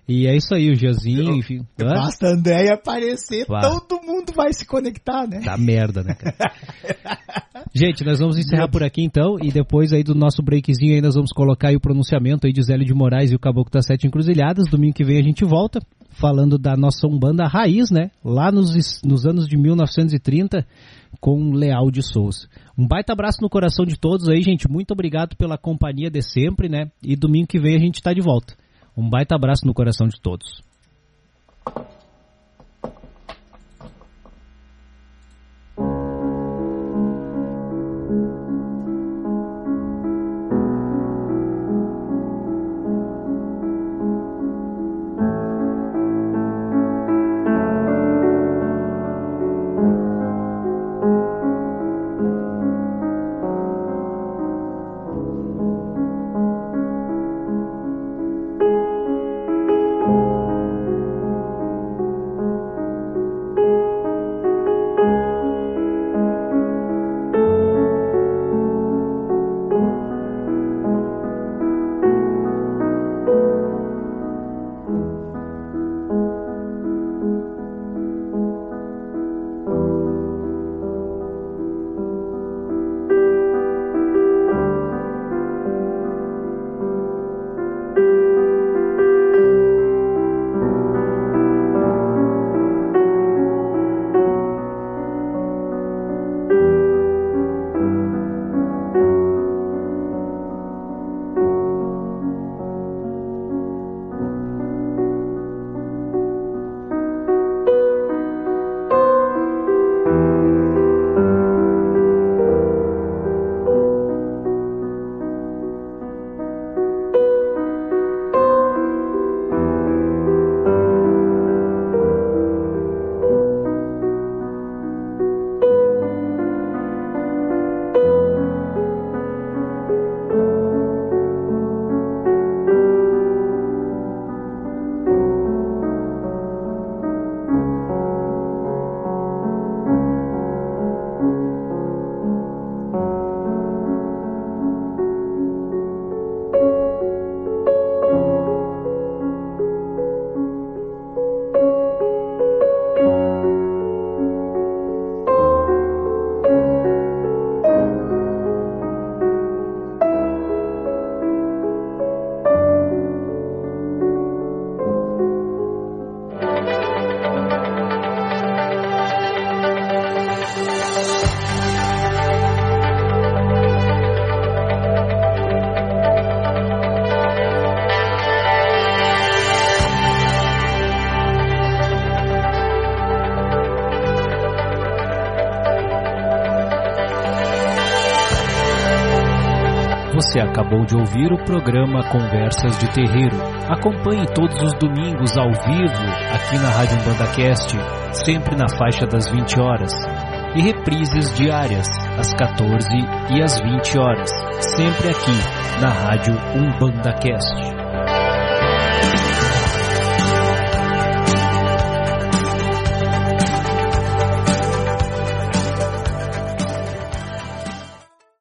E é isso aí, o Giazinho, enfim. Basta a Andréia aparecer, todo mundo vai se conectar, né? Tá merda, né, cara? *laughs* Gente, nós vamos encerrar por aqui então, e depois aí do nosso breakzinho aí nós vamos colocar aí o pronunciamento aí de Zélio de Moraes e o Caboclo das Sete Encruzilhadas. Domingo que vem a gente volta, falando da nossa Umbanda Raiz, né? Lá nos, nos anos de 1930, com Leal de Souza. Um baita abraço no coração de todos aí, gente. Muito obrigado pela companhia de sempre, né? E domingo que vem a gente tá de volta. Um baita abraço no coração de todos. Acabou de ouvir o programa Conversas de Terreiro. Acompanhe todos os domingos ao vivo aqui na Rádio UmbandaCast, sempre na faixa das 20 horas. E reprises diárias, às 14 e às 20 horas, sempre aqui na Rádio UmbandaCast.